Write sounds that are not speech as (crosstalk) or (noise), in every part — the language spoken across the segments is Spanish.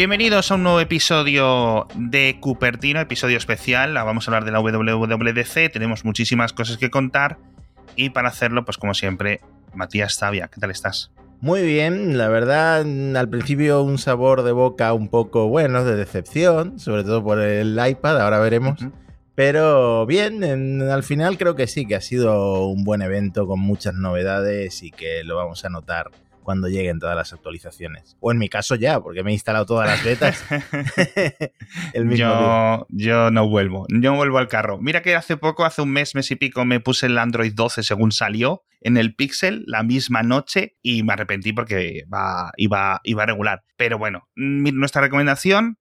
Bienvenidos a un nuevo episodio de Cupertino, episodio especial. Vamos a hablar de la WWDC, tenemos muchísimas cosas que contar y para hacerlo, pues como siempre, Matías Zavia, ¿qué tal estás? Muy bien, la verdad, al principio un sabor de boca un poco bueno, de decepción, sobre todo por el iPad, ahora veremos. Pero bien, al final creo que sí, que ha sido un buen evento con muchas novedades y que lo vamos a notar cuando lleguen todas las actualizaciones. O en mi caso ya, porque me he instalado todas las betas. (laughs) (laughs) el mismo yo, yo no vuelvo, yo vuelvo al carro. Mira que hace poco, hace un mes, mes y pico, me puse el Android 12 según salió en el Pixel la misma noche y me arrepentí porque iba, iba, iba a regular. Pero bueno, nuestra recomendación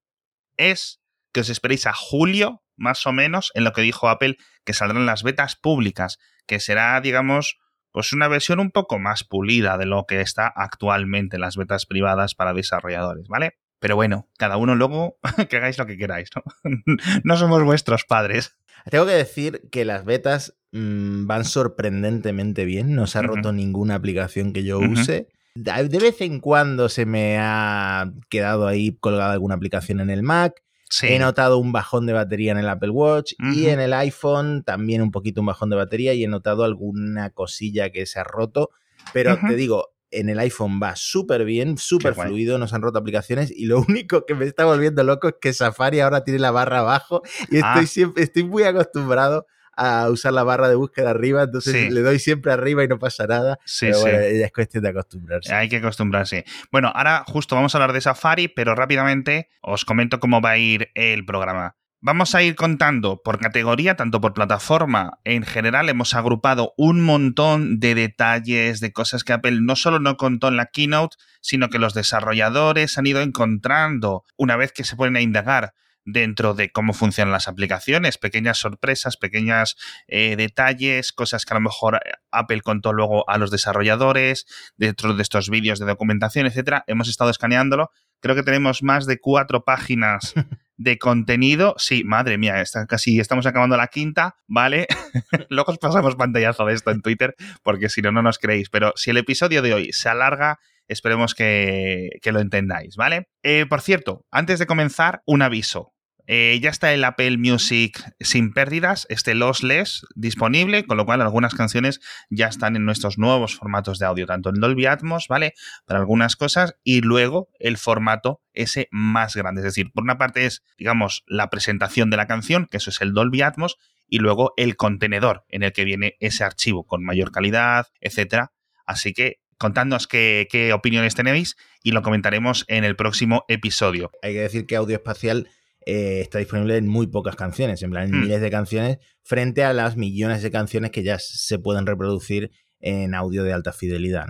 es que os esperéis a julio, más o menos, en lo que dijo Apple, que saldrán las betas públicas, que será, digamos, pues una versión un poco más pulida de lo que está actualmente en las betas privadas para desarrolladores, ¿vale? Pero bueno, cada uno luego (laughs) que hagáis lo que queráis, ¿no? (laughs) no somos vuestros padres. Tengo que decir que las betas mm, van sorprendentemente bien, no se ha roto ninguna aplicación que yo use. De vez en cuando se me ha quedado ahí colgada alguna aplicación en el Mac, He notado un bajón de batería en el Apple Watch y en el iPhone también un poquito un bajón de batería y he notado alguna cosilla que se ha roto. Pero te digo, en el iPhone va súper bien, súper fluido, no se han roto aplicaciones y lo (laughs) único que me está volviendo loco es que Safari ahora tiene la barra abajo y estoy, ah. siempre, estoy muy acostumbrado a usar la barra de búsqueda arriba, entonces le doy siempre arriba y no pasa nada. Sí, pero bueno, es cuestión de acostumbrarse. Hay que acostumbrarse. Bueno, ahora justo vamos a hablar de Safari, pero rápidamente os comento cómo va a ir el programa. Vamos a ir contando por categoría, tanto por plataforma. En general hemos agrupado un montón de detalles, de cosas que Apple no solo no contó en la keynote, sino que los desarrolladores han ido encontrando una vez que se pueden a indagar dentro de cómo funcionan las aplicaciones, pequeñas sorpresas, pequeños eh, detalles, cosas que a lo mejor eh, Apple contó luego a los desarrolladores, dentro de estos vídeos de documentación, etcétera. Hemos estado escaneándolo. Creo que tenemos más de cuatro páginas (laughs) de contenido. Sí, madre mía, está casi estamos acabando la quinta, ¿vale? (laughs) luego os pasamos pantallazo de esto en Twitter, porque si no, no nos creéis. Pero si el episodio de hoy se alarga, esperemos que, lo entendáis, ¿vale? Eh, por cierto, antes de comenzar, un aviso. Eh, ya está el Apple Music sin pérdidas, este lossless disponible, con lo cual algunas canciones ya están en nuestros nuevos formatos de audio, tanto en Dolby Atmos, ¿vale? Para algunas cosas, y luego el formato ese más grande. Es decir, por una parte es, digamos, la presentación de la canción, que eso es el Dolby Atmos, y luego el contenedor en el que viene ese archivo con mayor calidad, etcétera. Así que contadnos qué, qué, opiniones tenéis y lo comentaremos en el próximo episodio. Hay que decir que Audio Espacial eh, está disponible en muy pocas canciones, en plan en hmm. miles de canciones, frente a las millones de canciones que ya se pueden reproducir en audio de alta fidelidad.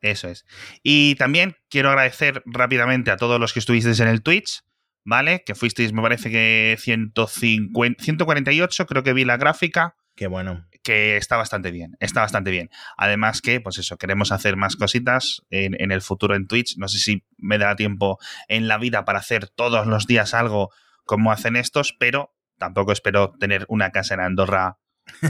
Eso es. Y también quiero agradecer rápidamente a todos los que estuvisteis en el Twitch, ¿vale? Que fuisteis, me parece que 150, 148, creo que vi la gráfica. Qué bueno. Que está bastante bien, está bastante bien. Además que, pues eso, queremos hacer más cositas en, en, el futuro en Twitch. No sé si me da tiempo en la vida para hacer todos los días algo como hacen estos, pero tampoco espero tener una casa en Andorra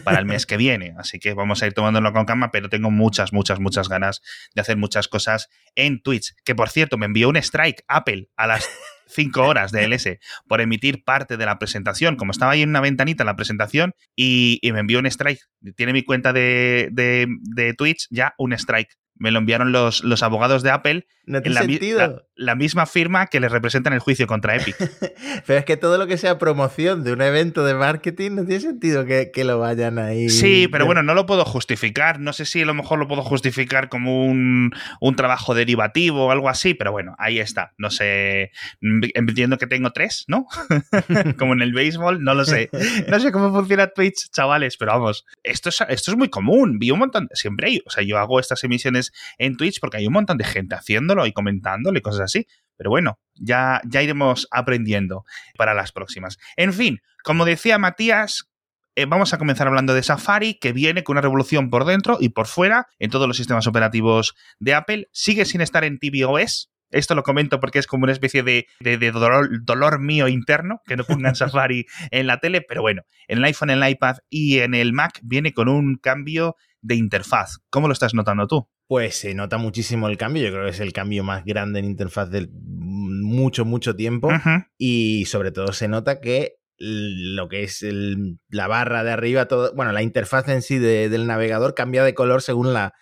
para el mes que viene. Así que vamos a ir tomándolo con calma, pero tengo muchas, muchas, muchas ganas de hacer muchas cosas en Twitch. Que por cierto, me envió un strike Apple a las cinco horas de LS por emitir parte de la presentación. Como estaba ahí en una ventanita la presentación y, me envió un strike. Tiene mi cuenta de, de Twitch ya un strike me lo enviaron los, los abogados de Apple en la, la, misma firma que les representa en el juicio contra Epic. (laughs) Pero es que todo lo que sea promoción de un evento de marketing no tiene sentido que, que lo vayan ahí. Sí, pero bueno, no lo puedo justificar. No sé si a lo mejor lo puedo justificar como un, un trabajo derivativo o algo así, pero bueno, ahí está. No sé, entiendo que tengo tres, ¿no? (laughs) como en el béisbol, no lo sé. No sé cómo funciona Twitch, chavales, pero vamos, esto es, esto es muy común. Vi un montón, siempre hay, o sea, yo hago estas emisiones en Twitch porque hay un montón de gente haciéndolo y comentándolo y cosas así. Pero bueno, ya, ya iremos aprendiendo para las próximas. En fin, como decía Matías, eh, vamos a comenzar hablando de Safari, que viene con una revolución por dentro y por fuera en todos los sistemas operativos de Apple. Sigue sin estar en tvOS. Esto lo comento porque es como una especie de, dolor, mío interno, que no pongan (laughs) Safari en la tele, pero bueno, en el iPhone, en el iPad y en el Mac viene con un cambio de interfaz. ¿Cómo lo estás notando tú? Pues se nota muchísimo el cambio, yo creo que es el cambio más grande en interfaz del mucho, mucho tiempo. Y sobre todo se nota que lo que es la barra de arriba, todo, bueno, la interfaz en sí del navegador cambia de color según la,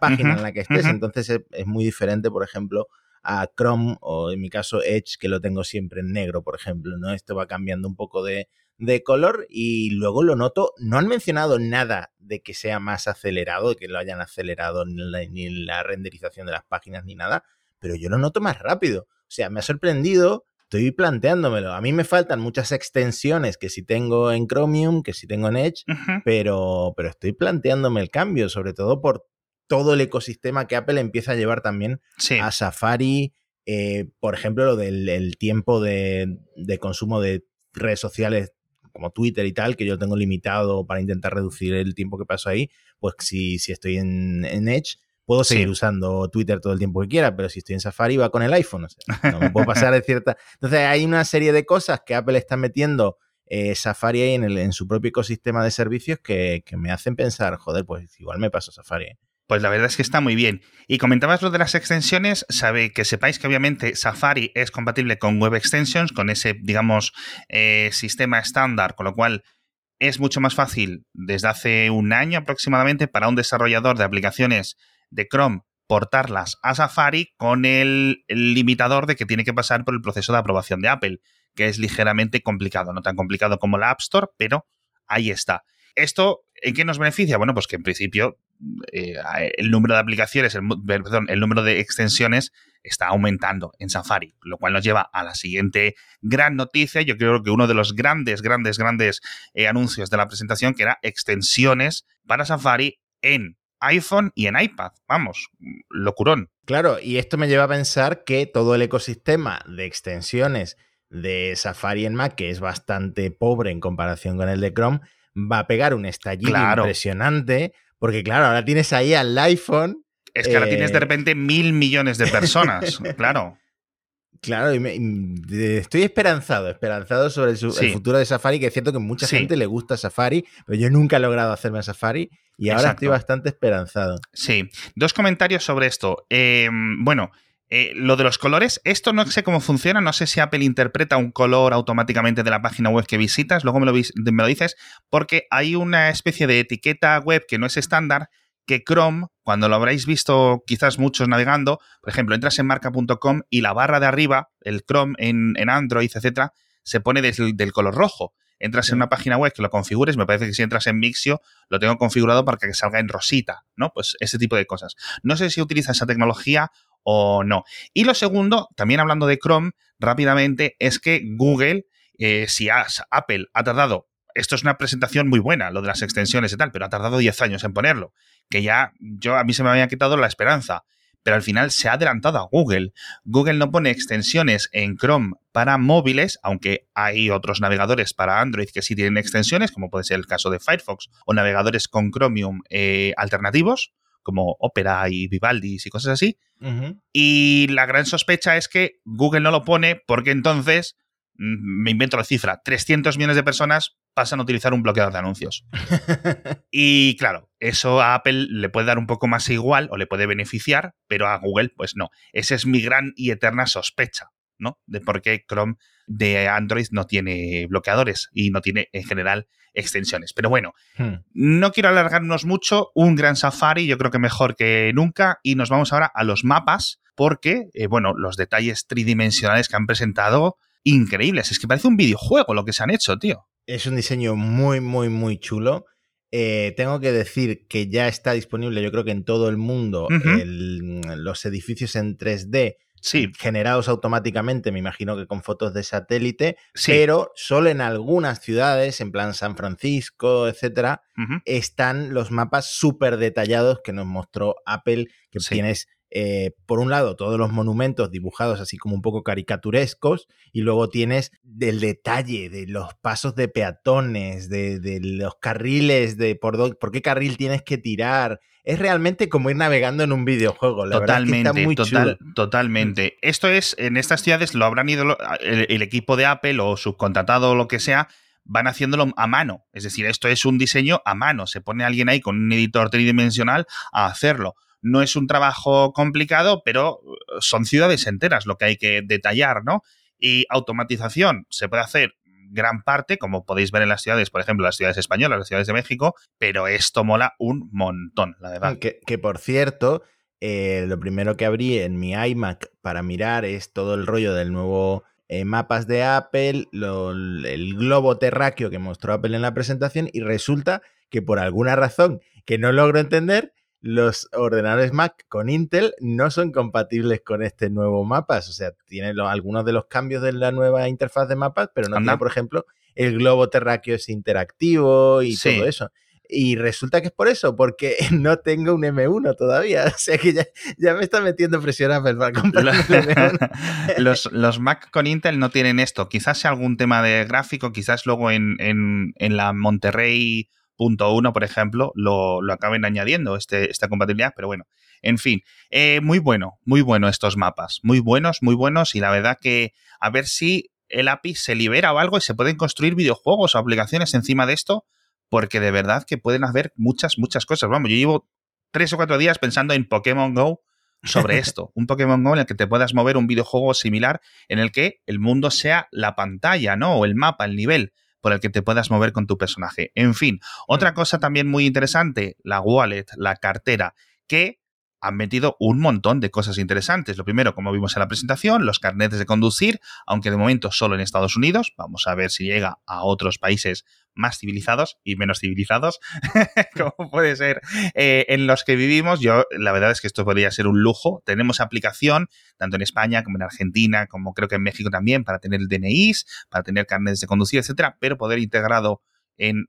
página en la que estés. Entonces es, muy diferente, por ejemplo, a Chrome o en mi caso Edge, que lo tengo siempre en negro, por ejemplo. ¿no? Esto va cambiando un poco de, de color y luego lo noto, no han mencionado nada de que sea más acelerado, de que lo hayan acelerado ni la, ni la renderización de las páginas ni nada, pero yo lo noto más rápido. O sea, me ha sorprendido, estoy planteándomelo. A mí me faltan muchas extensiones que si tengo en Chromium, que si tengo en Edge, pero, pero estoy planteándome el cambio, sobre todo por todo el ecosistema que Apple empieza a llevar también a Safari. Eh, por ejemplo, lo del tiempo de, de consumo de redes sociales como Twitter y tal, que yo tengo limitado para intentar reducir el tiempo que paso ahí, pues si, si estoy en, Edge, puedo seguir usando Twitter todo el tiempo que quiera, pero si estoy en Safari va con el iPhone. no me puedo pasar de cierta. (laughs) Entonces hay una serie de cosas que Apple está metiendo eh, Safari ahí en, el, en, su propio ecosistema de servicios que, que, me hacen pensar, joder, pues igual me paso Safari. Pues la verdad es que está muy bien. Y comentabas lo de las extensiones, sabe que sepáis que obviamente Safari es compatible con Web Extensions, con ese, digamos, eh, sistema estándar, con lo cual es mucho más fácil desde hace un año aproximadamente para un desarrollador de aplicaciones de Chrome portarlas a Safari con el, limitador de que tiene que pasar por el proceso de aprobación de Apple, que es ligeramente complicado, no tan complicado como la App Store, pero ahí está. ¿Esto en qué nos beneficia? Bueno, pues que en principio eh, el número de aplicaciones, el, perdón, el número de extensiones está aumentando en Safari, lo cual nos lleva a la siguiente gran noticia. Yo creo que uno de los grandes, grandes, grandes eh, anuncios de la presentación, que era extensiones para Safari en iPhone y en iPad. Vamos, locurón. Claro, y esto me lleva a pensar que todo el ecosistema de extensiones de Safari en Mac, que es bastante pobre en comparación con el de Chrome, va a pegar un estallido impresionante, porque claro, ahora tienes ahí al iPhone. Es que ahora tienes de eh, repente mil millones de personas, (laughs) claro. Claro, estoy esperanzado, esperanzado sobre el, futuro de Safari, que es cierto que mucha gente le gusta Safari, pero yo nunca he logrado hacerme Safari y ahora estoy bastante esperanzado. Sí, dos comentarios sobre esto. Em, bueno, eh, lo de los colores, esto no sé cómo funciona, no sé si Apple interpreta un color automáticamente de la página web que visitas, luego me lo, me lo dices, porque hay una especie de etiqueta web que no es estándar, que Chrome, cuando lo habréis visto quizás muchos navegando, por ejemplo, entras en marca.com y la barra de arriba, el Chrome en, Android, etcétera, se pone del color rojo. Entras en una página web que lo configures, me parece que si entras en Mixio lo tengo configurado para que salga en rosita, ¿no? Pues ese tipo de cosas. No sé si utiliza esa tecnología o no. Y lo segundo, también hablando de Chrome, rápidamente, es que Google, eh, si Apple ha tardado, esto es una presentación muy buena, lo de las extensiones y tal, pero ha tardado 10 años en ponerlo, que ya yo a mí se me había quitado la esperanza, pero al final se ha adelantado a Google. Google no pone extensiones en Chrome para móviles, aunque hay otros navegadores para Android que sí tienen extensiones, como puede ser el caso de Firefox, o navegadores con Chromium eh, alternativos, como Opera y Vivaldi y cosas así. Y la gran sospecha es que Google no lo pone porque entonces, mm, me invento la cifra, 300 millones de personas pasan a utilizar un bloqueador de anuncios. (laughs) y claro, eso a Apple le puede dar un poco más igual o le puede beneficiar, pero a Google pues no. Esa es mi gran y eterna sospecha, ¿no? De por qué Chrome de Android no tiene bloqueadores y no tiene en general extensiones. Pero bueno, hmm. no quiero alargarnos mucho. Un gran Safari, yo creo que mejor que nunca. Y nos vamos ahora a los mapas, porque, eh, bueno, los detalles tridimensionales que han presentado, increíbles. Es que parece un videojuego lo que se han hecho, tío. Es un diseño muy, muy, muy chulo. Eh, tengo que decir que ya está disponible, yo creo que en todo el mundo, los edificios en 3D sí. generados automáticamente, me imagino que con fotos de satélite, pero solo en algunas ciudades, en plan San Francisco, etcétera, están los mapas súper detallados que nos mostró Apple, que tienes eh, por un lado, todos los monumentos dibujados así como un poco caricaturescos, y luego tienes del detalle de los pasos de peatones, de, los carriles, de por, por, qué carril tienes que tirar. Es realmente como ir navegando en un videojuego. La totalmente, muy totalmente. Esto es, en estas ciudades lo habrán ido el, equipo de Apple o subcontratado o lo que sea, van haciéndolo a mano. Es decir, esto es un diseño a mano. Se pone alguien ahí con un editor tridimensional a hacerlo no es un trabajo complicado, pero son ciudades enteras lo que hay que detallar, ¿no? Y automatización se puede hacer gran parte, como podéis ver en las ciudades, por ejemplo, las ciudades españolas, las ciudades de México, pero esto mola un montón, la verdad. Que, que por cierto, eh, lo primero que abrí en mi iMac para mirar es todo el rollo del nuevo eh, mapas de Apple, el globo terráqueo que mostró Apple en la presentación y resulta que por alguna razón que no logro entender, los ordenadores Mac con Intel no son compatibles con este nuevo mapas. O sea, tiene algunos de los cambios de la nueva interfaz de mapas, pero no tiene, por ejemplo, el globo terráqueo es interactivo y todo eso. Y resulta que es por eso, porque (laughs) no tengo un M1 todavía. (laughs) O sea que ya, me está metiendo presión Apple para comprar un (laughs) M1. los, los, Mac con Intel no tienen esto. Quizás sea algún tema de gráfico, quizás luego en, en, en la Monterrey punto uno, por ejemplo, lo, acaben añadiendo este, esta compatibilidad, pero bueno, en fin, eh, muy bueno, muy bueno estos mapas, muy buenos, muy buenos y la verdad que a ver si el API se libera o algo y se pueden construir videojuegos o aplicaciones encima de esto, porque de verdad que pueden haber muchas, muchas cosas. Vamos, yo llevo tres o cuatro días pensando en Pokémon Go sobre (laughs) esto, un Pokémon Go en el que te puedas mover un videojuego similar en el que el mundo sea la pantalla, ¿no? O el mapa, el nivel por el que te puedas mover con tu personaje. En fin, otra mm. cosa también muy interesante, la wallet, la cartera, que han metido un montón de cosas interesantes. Lo primero, como vimos en la presentación, los carnetes de conducir, aunque de momento solo en Estados Unidos. Vamos a ver si llega a otros países más civilizados y menos civilizados, (laughs) como puede ser eh, en los que vivimos. Yo, la verdad es que esto podría ser un lujo. Tenemos aplicación, tanto en España como en Argentina, como creo que en México también, para tener el DNIs, para tener carnetes de conducir, etcétera, pero poder integrado en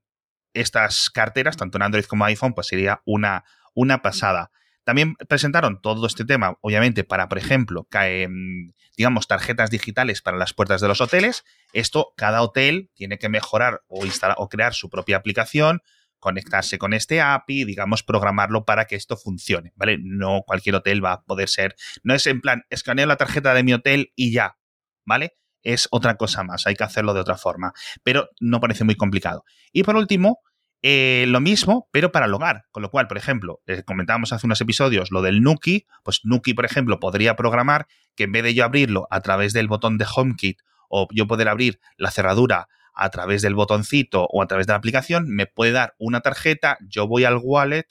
estas carteras, tanto en Android como iPhone, pues sería una, una pasada. También presentaron todo este tema, obviamente, para, por ejemplo, mm, digamos, tarjetas digitales para las puertas de los hoteles. Esto, cada hotel tiene que mejorar o, instalar, o crear su propia aplicación, conectarse con este API, digamos, programarlo para que esto funcione, ¿vale? No cualquier hotel va a poder ser, no es en plan, escaneo la tarjeta de mi hotel y ya, ¿vale? Es otra cosa más, hay que hacerlo de otra forma, pero no parece muy complicado. Y por último, eh, lo mismo, pero para el hogar. Con lo cual, por ejemplo, eh, comentábamos hace unos episodios lo del Nuki, pues Nuki, por ejemplo, podría programar que en vez de yo abrirlo a través del botón de HomeKit o yo poder abrir la cerradura a través del botoncito o a través de la aplicación, me puede dar una tarjeta, yo voy al wallet,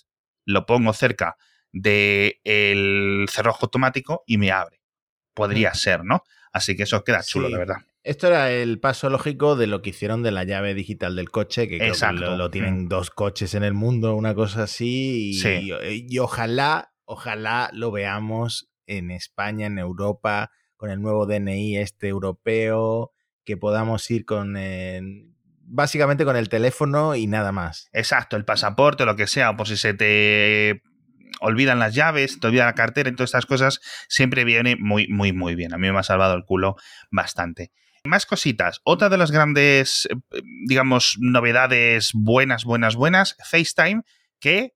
lo pongo cerca del cerrojo automático y me abre. Podría ser, ¿no? Así que eso queda chulo, la verdad. Esto era el paso lógico de lo que hicieron de la llave digital del coche, que, creo que lo, tienen mm. dos coches en el mundo, una cosa así. Y, ojalá, ojalá lo veamos en España, en Europa, con el nuevo DNI este europeo, que podamos ir con básicamente con el teléfono y nada más. Exacto, el pasaporte, lo que sea, por si se te olvidan las llaves, te olvida la cartera y todas estas cosas, siempre viene muy, muy, muy bien. A mí me ha salvado el culo bastante. Más cositas. Otra de las grandes, eh, digamos, novedades buenas, buenas, buenas, FaceTime, que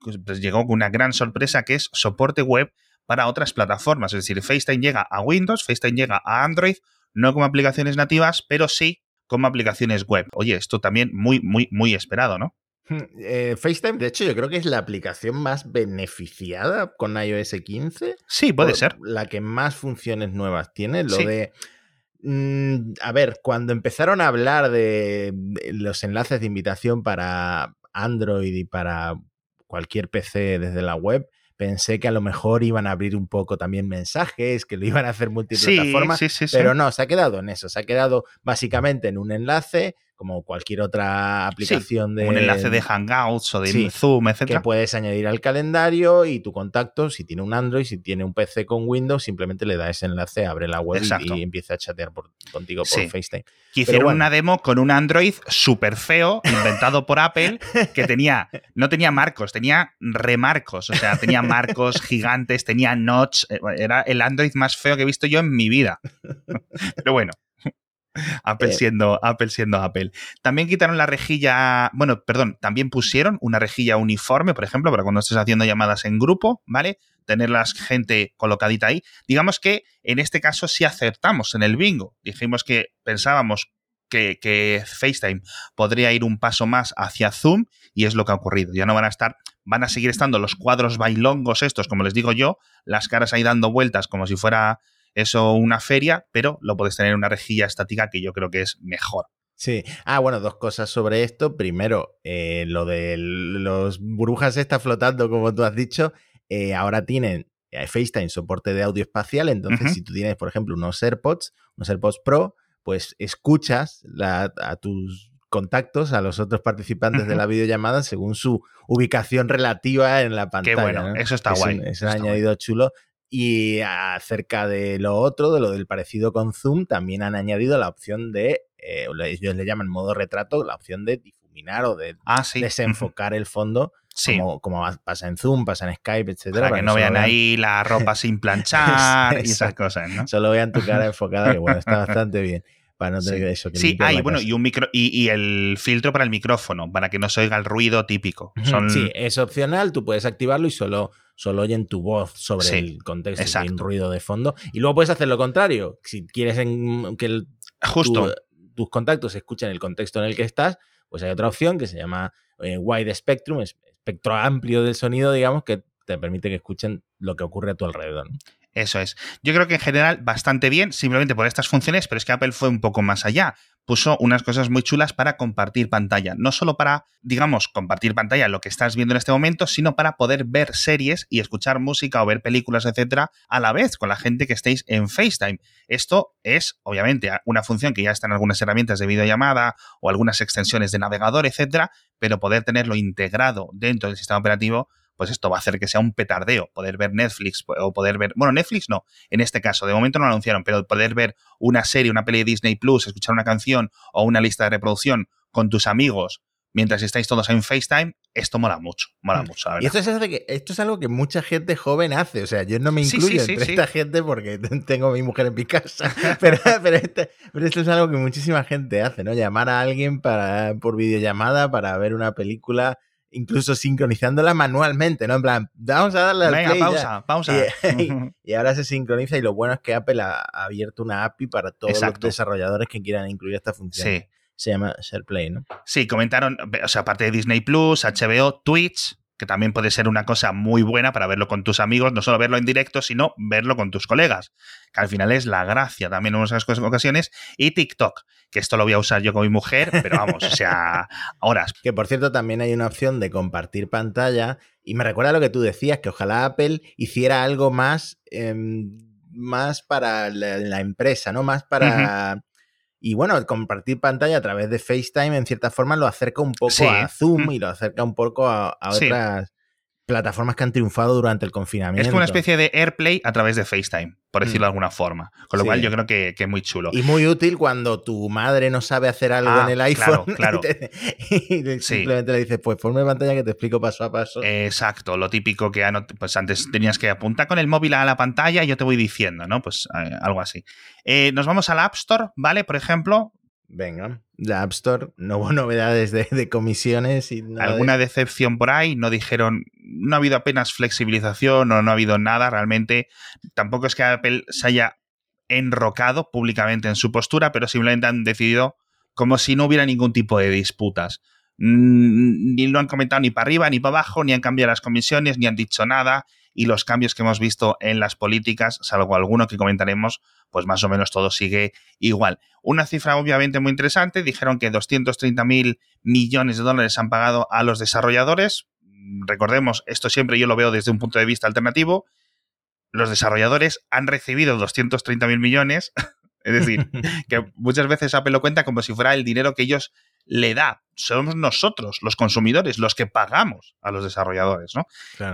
pues, pues, llegó con una gran sorpresa que es soporte web para otras plataformas. Es decir, FaceTime llega a Windows, FaceTime llega a Android, no como aplicaciones nativas, pero sí como aplicaciones web. Oye, esto también muy, muy, muy esperado, ¿no? Hmm, eh, FaceTime, de hecho, yo creo que es la aplicación más beneficiada con iOS 15. Sí, puede ser. La que más funciones nuevas tiene. Lo de Mm, a ver, cuando empezaron a hablar de, los enlaces de invitación para Android y para cualquier PC desde la web, pensé que a lo mejor iban a abrir un poco también mensajes, que lo iban a hacer multiplataforma, sí, sí, sí, pero no, se ha quedado en eso, se ha quedado básicamente en un enlace como cualquier otra aplicación de. Un enlace de Hangouts o de Zoom, etc. Que puedes añadir al calendario y tu contacto, si tiene un Android, si tiene un PC con Windows, simplemente le da ese enlace, abre la web y, empieza a chatear contigo por FaceTime. Que hicieron una demo con un Android súper feo, inventado por Apple, que tenía, no tenía marcos, tenía remarcos. O sea, tenía marcos gigantes, tenía notch. Eh, era el Android más feo que he visto yo en mi vida. (laughs) Pero bueno. Apple, eh. siendo, Apple siendo Apple. También quitaron la rejilla, bueno, perdón, también pusieron una rejilla uniforme, por ejemplo, para cuando estés haciendo llamadas en grupo, ¿vale? Tener la gente colocadita ahí. Digamos que en este caso sí acertamos en el bingo. Dijimos que pensábamos que, que, FaceTime podría ir un paso más hacia Zoom y es lo que ha ocurrido. Ya no van a estar, van a seguir estando los cuadros bailongos estos, como les digo yo, las caras ahí dando vueltas como si fuera eso una feria, pero lo puedes tener en una rejilla estática que yo creo que es mejor. Sí. Ah, bueno, dos cosas sobre esto. Primero, eh, lo de los burbujas está flotando, como tú has dicho. Eh, ahora tienen eh, FaceTime soporte de audio espacial. Entonces, si tú tienes, por ejemplo, unos AirPods, unos AirPods Pro, pues escuchas a tus contactos a los otros participantes de la videollamada según su ubicación relativa en la pantalla. Qué bueno, eso está guay. es un añadido chulo. Y acerca de lo otro, de lo del parecido con Zoom, también han añadido la opción de, eh, ellos le llaman modo retrato, la opción de difuminar o de ah, desenfocar el fondo. Como, como, pasa en Zoom, pasa en Skype, etcétera. Para, que no vean, ahí la ropa sin (laughs) planchar y esas cosas, ¿no? Solo vean tu cara enfocada, que bueno, está bastante bien. Para no tener sí. eso. sí, ah, y bueno, y un micro y, el filtro para el micrófono, para que no se oiga el ruido típico. Sí, es opcional, tú puedes activarlo y solo, solo oyen tu voz sobre el contexto, hay un ruido de fondo. Y luego puedes hacer lo contrario. Si quieres que el, Justo. tus contactos escuchen el contexto en el que estás, pues hay otra opción que se llama eh, Wide Spectrum, espectro amplio del sonido, digamos, que te permite que escuchen lo que ocurre a tu alrededor. Eso es. Yo creo que en general bastante bien, simplemente por estas funciones, pero es que Apple fue un poco más allá. Puso unas cosas muy chulas para compartir pantalla. No solo para, digamos, compartir pantalla lo que estás viendo en este momento, sino para poder ver series y escuchar música o ver películas, etcétera, a la vez con la gente que estéis en FaceTime. Esto es, obviamente, una función que ya está en algunas herramientas de videollamada o algunas extensiones de navegador, etcétera, pero poder tenerlo integrado dentro del sistema operativo pues esto va a hacer que sea un petardeo poder ver Netflix o poder ver, bueno, Netflix no, en este caso, de momento no lo anunciaron, pero poder ver una serie, una peli de Disney Plus, escuchar una canción o una lista de reproducción con tus amigos mientras estáis todos en FaceTime, esto mola mucho, mola mm. mucho. y esto es, algo que, esto es algo que mucha gente joven hace, o sea, yo no me incluyo entre esta gente porque (laughs) tengo a mi mujer en mi casa, (laughs) pero, este, pero, esto es algo que muchísima gente hace, ¿no? Llamar a alguien para, por videollamada para ver una película incluso sincronizándola manualmente, ¿no? En plan, vamos a darle al Venga, pausa, pausa. (laughs) (laughs) Y, ahora se sincroniza y lo bueno es que Apple ha, abierto una API para todos los desarrolladores que quieran incluir esta función. Sí. Se llama SharePlay, ¿no? Sí, comentaron, o sea, aparte de Disney Plus, HBO, Twitch, que también puede ser una cosa muy buena para verlo con tus amigos, no solo verlo en directo, sino verlo con tus colegas, que al final es la gracia también en muchas ocasiones, y TikTok, que esto lo voy a usar yo con mi mujer, pero vamos, o sea, horas. Que por cierto también hay una opción de compartir pantalla, y me recuerda lo que tú decías, que ojalá Apple hiciera algo más, em, más para la, empresa, ¿no? Más para... Y bueno, compartir pantalla a través de FaceTime en cierta forma lo acerca un poco a Zoom y lo acerca un poco a, otras plataformas que han triunfado durante el confinamiento. Es como una especie de AirPlay a través de FaceTime, por mm. decirlo de alguna forma. Con lo cual yo creo que, es muy chulo. Y muy útil cuando tu madre no sabe hacer algo ah, en el iPhone. Claro, (laughs) y, simplemente le dices, pues ponme pantalla que te explico paso a paso. Exacto, lo típico que pues antes tenías que apuntar con el móvil a la pantalla y yo te voy diciendo, ¿no? Pues eh, algo así. Eh, nos vamos al App Store, ¿vale? Por ejemplo, Venga, la App Store, no hubo (laughs) novedades de, comisiones y ¿Alguna decepción por ahí? No dijeron, no ha habido apenas flexibilización o no ha habido nada realmente. Tampoco es que Apple se haya enrocado públicamente en su postura, pero simplemente han decidido como si no hubiera ningún tipo de disputas. Ni lo han comentado ni para arriba ni para abajo, ni han cambiado las comisiones, ni han dicho nada. Y los cambios que hemos visto en las políticas, salvo alguno que comentaremos, pues más o menos todo sigue igual. Una cifra obviamente muy interesante, dijeron que 230 mil millones de dólares han pagado a los desarrolladores. Recordemos, esto siempre yo lo veo desde un punto de vista alternativo. Los desarrolladores han recibido 230 mil millones, (laughs) es decir, (laughs) que muchas veces Apple lo cuenta como si fuera el dinero que ellos le da. Somos nosotros, los consumidores, los que pagamos a los desarrolladores, ¿no?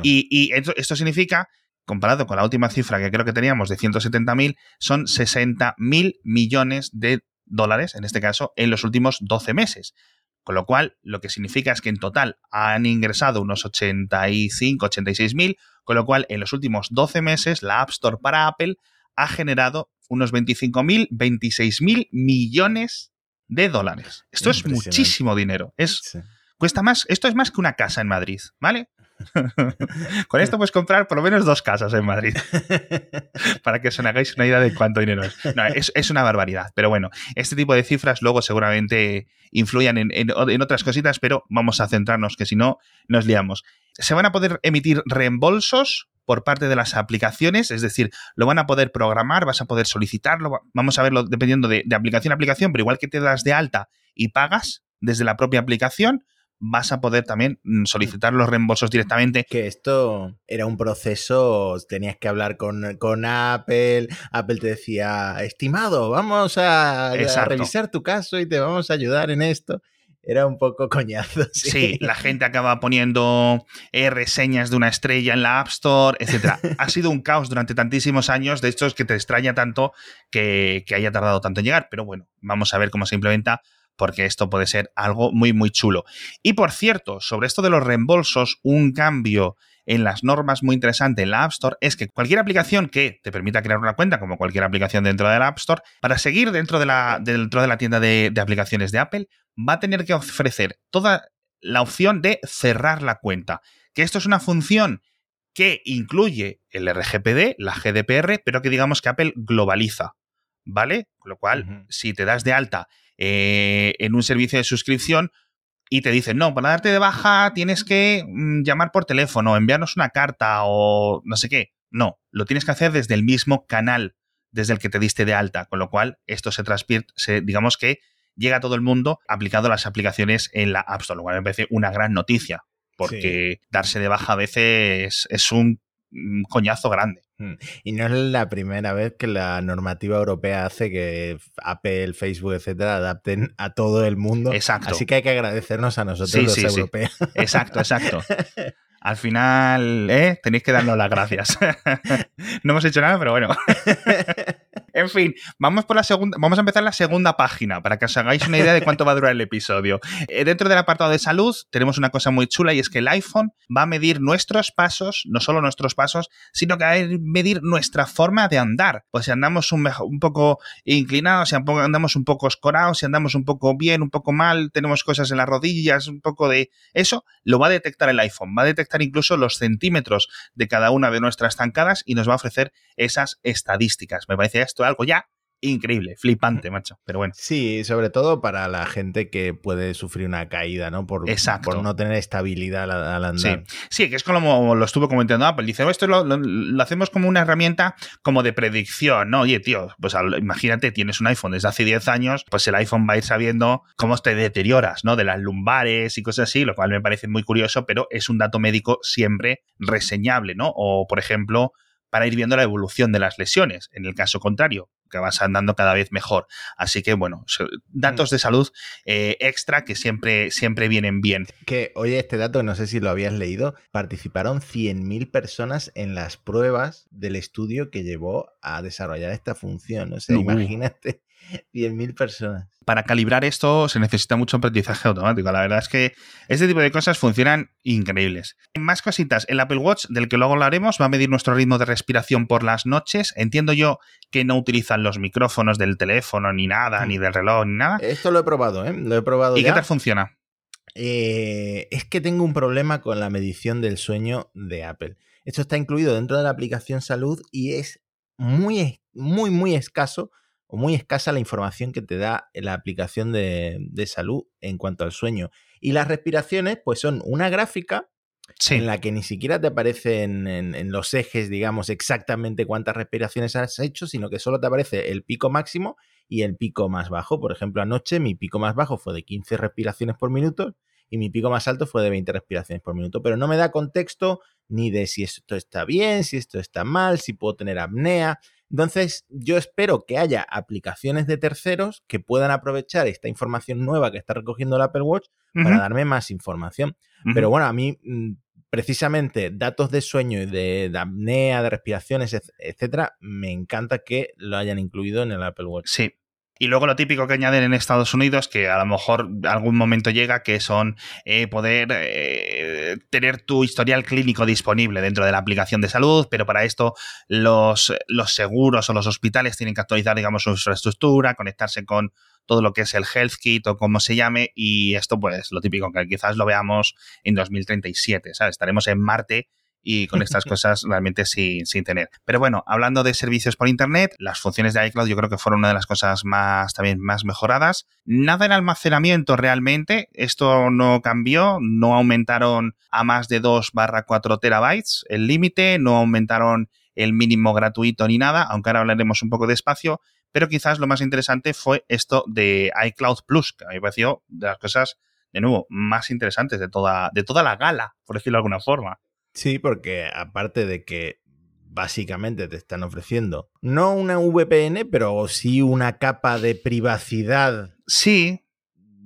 Y, esto, significa comparado con la última cifra que creo que teníamos de 170.000, son 60.000 millones de dólares, en este caso, en los últimos 12 meses. Con lo cual, lo que significa es que en total han ingresado unos 85, 86 mil, con lo cual en los últimos 12 meses la App Store para Apple ha generado unos 25 mil, 26 mil millones de dólares. Esto es muchísimo dinero. Es, cuesta más, esto es más que una casa en Madrid, ¿vale? (laughs) Con esto puedes comprar por lo menos dos casas en Madrid. (laughs) Para que os hagáis una idea de cuánto dinero es. No, es, una barbaridad. Pero bueno, este tipo de cifras luego seguramente influyan en, en otras cositas, pero vamos a centrarnos, que si no, nos liamos. Se van a poder emitir reembolsos por parte de las aplicaciones, es decir, lo van a poder programar, vas a poder solicitarlo, vamos a verlo dependiendo de, aplicación a aplicación, pero igual que te das de alta y pagas desde la propia aplicación, vas a poder también mm, solicitar los reembolsos directamente. Que esto era un proceso, tenías que hablar con, con Apple, Apple te decía, estimado, vamos a, a, revisar tu caso y te vamos a ayudar en esto era un poco coñazo. (laughs) Sí, la gente acaba poniendo eh, reseñas de una estrella en la App Store, etc. (laughs) ha sido un caos durante tantísimos años, de hecho es que te extraña tanto que, que haya tardado tanto en llegar, pero bueno, vamos a ver cómo se implementa porque esto puede ser algo muy, muy chulo. Y por cierto, sobre esto de los reembolsos, un cambio en las normas muy interesante en la App Store es que cualquier aplicación que te permita crear una cuenta, como cualquier aplicación dentro de la App Store, para seguir dentro de la, dentro de la tienda de, de aplicaciones de Apple, va a tener que ofrecer toda la opción de cerrar la cuenta. Que esto es una función que incluye el RGPD, la GDPR, pero que digamos que Apple globaliza. ¿Vale? Con lo cual, si te das de alta eh, en un servicio de suscripción, y te dicen, no, para darte de baja tienes que mm, llamar por teléfono, enviarnos una carta o no sé qué. No, lo tienes que hacer desde el mismo canal desde el que te diste de alta, con lo cual esto se transpierte, digamos que llega a todo el mundo aplicado a las aplicaciones en la App Store, lo cual me parece una gran noticia, porque darse de baja a veces es un coñazo grande. Mm. Y no es la primera vez que la normativa europea hace que Apple, Facebook, etcétera, adapten a todo el mundo. Exacto. Así que hay que agradecernos a nosotros los europeos. (laughs) Exacto, exacto. (laughs) Al final, ¿eh? Tenéis que darnos las gracias. (laughs) no hemos hecho nada, pero bueno. En fin, vamos por la segunda, vamos a empezar la segunda página para que os hagáis una idea de cuánto va a durar el episodio. Eh, dentro del apartado de salud tenemos una cosa muy chula y es que el iPhone va a medir nuestros pasos, no solo nuestros pasos, sino que va a medir nuestra forma de andar. Pues si andamos un, un poco inclinados, si andamos un poco escorados, si andamos un poco bien, un poco mal, tenemos cosas en las rodillas, un poco de eso, lo va a detectar el iPhone. Va a detectar incluso los centímetros de cada una de nuestras zancadas y nos va a ofrecer esas estadísticas. Me parece esto algo ya increíble, flipante, macho. Pero bueno. Sí, sobre todo para la gente que puede sufrir una caída, ¿no? Por, por no tener estabilidad al, andar. Sí. que es como lo estuvo comentando Apple. Dice, oh, esto lo, hacemos como una herramienta como de predicción, ¿no? Oye, tío, pues imagínate, tienes un iPhone desde hace 10 años, pues el iPhone va a ir sabiendo cómo te deterioras, ¿no? De las lumbares y cosas así, lo cual me parece muy curioso, pero es un dato médico siempre reseñable, ¿no? O, por ejemplo, para ir viendo la evolución de las lesiones. En el caso contrario, que vas andando cada vez mejor. Así que, bueno, datos mm. de salud eh, extra que siempre, siempre vienen bien. Que, oye, este dato, no sé si lo habías leído, participaron 100.000 personas en las pruebas del estudio que llevó a desarrollar esta función. O sea, imagínate (laughs) 10.000 personas. Para calibrar esto se necesita mucho aprendizaje automático. La verdad es que este tipo de cosas funcionan increíbles. Más cositas. El Apple Watch, del que luego hablaremos, va a medir nuestro ritmo de respiración por las noches. Entiendo yo que no utilizan los micrófonos del teléfono, ni nada, ni del reloj, ni nada. Esto lo he probado, ¿eh? Lo he probado. ¿Y qué tal funciona? Eh, es que tengo un problema con la medición del sueño de Apple. Esto está incluido dentro de la aplicación salud y es muy, muy, muy escaso o muy escasa la información que te da la aplicación de, salud en cuanto al sueño. Y las respiraciones, pues son una gráfica en la que ni siquiera te aparecen en, los ejes, digamos, exactamente cuántas respiraciones has hecho, sino que solo te aparece el pico máximo y el pico más bajo. Por ejemplo, anoche mi pico más bajo fue de 15 respiraciones por minuto y mi pico más alto fue de 20 respiraciones por minuto, pero no me da contexto ni de si esto está bien, si esto está mal, si puedo tener apnea. Entonces, yo espero que haya aplicaciones de terceros que puedan aprovechar esta información nueva que está recogiendo el Apple Watch para darme más información. Pero bueno, a mí mm, precisamente datos de sueño y de, apnea, de respiraciones, etcétera, me encanta que lo hayan incluido en el Apple Watch. Sí, Y luego lo típico que añaden en Estados Unidos, que a lo mejor algún momento llega, que son eh, poder eh, tener tu historial clínico disponible dentro de la aplicación de salud, pero para esto los, los seguros o los hospitales tienen que actualizar, digamos, su infraestructura, conectarse con todo lo que es el Health Kit o como se llame, y esto pues lo típico, que quizás lo veamos en 2037, ¿sabes? Estaremos en Marte y con estas (laughs) cosas realmente sin, sin, tener. Pero bueno, hablando de servicios por Internet, las funciones de iCloud yo creo que fueron una de las cosas más también más mejoradas. Nada en almacenamiento realmente, esto no cambió, no aumentaron a más de 2 barra 4 terabytes el límite, no aumentaron el mínimo gratuito ni nada, aunque ahora hablaremos un poco de espacio, pero quizás lo más interesante fue esto de iCloud Plus, que a mí me pareció de las cosas, de nuevo, más interesantes de toda, de toda la gala, por decirlo de alguna forma. Sí, porque aparte de que básicamente te están ofreciendo no una VPN, pero sí una capa de privacidad. Sí.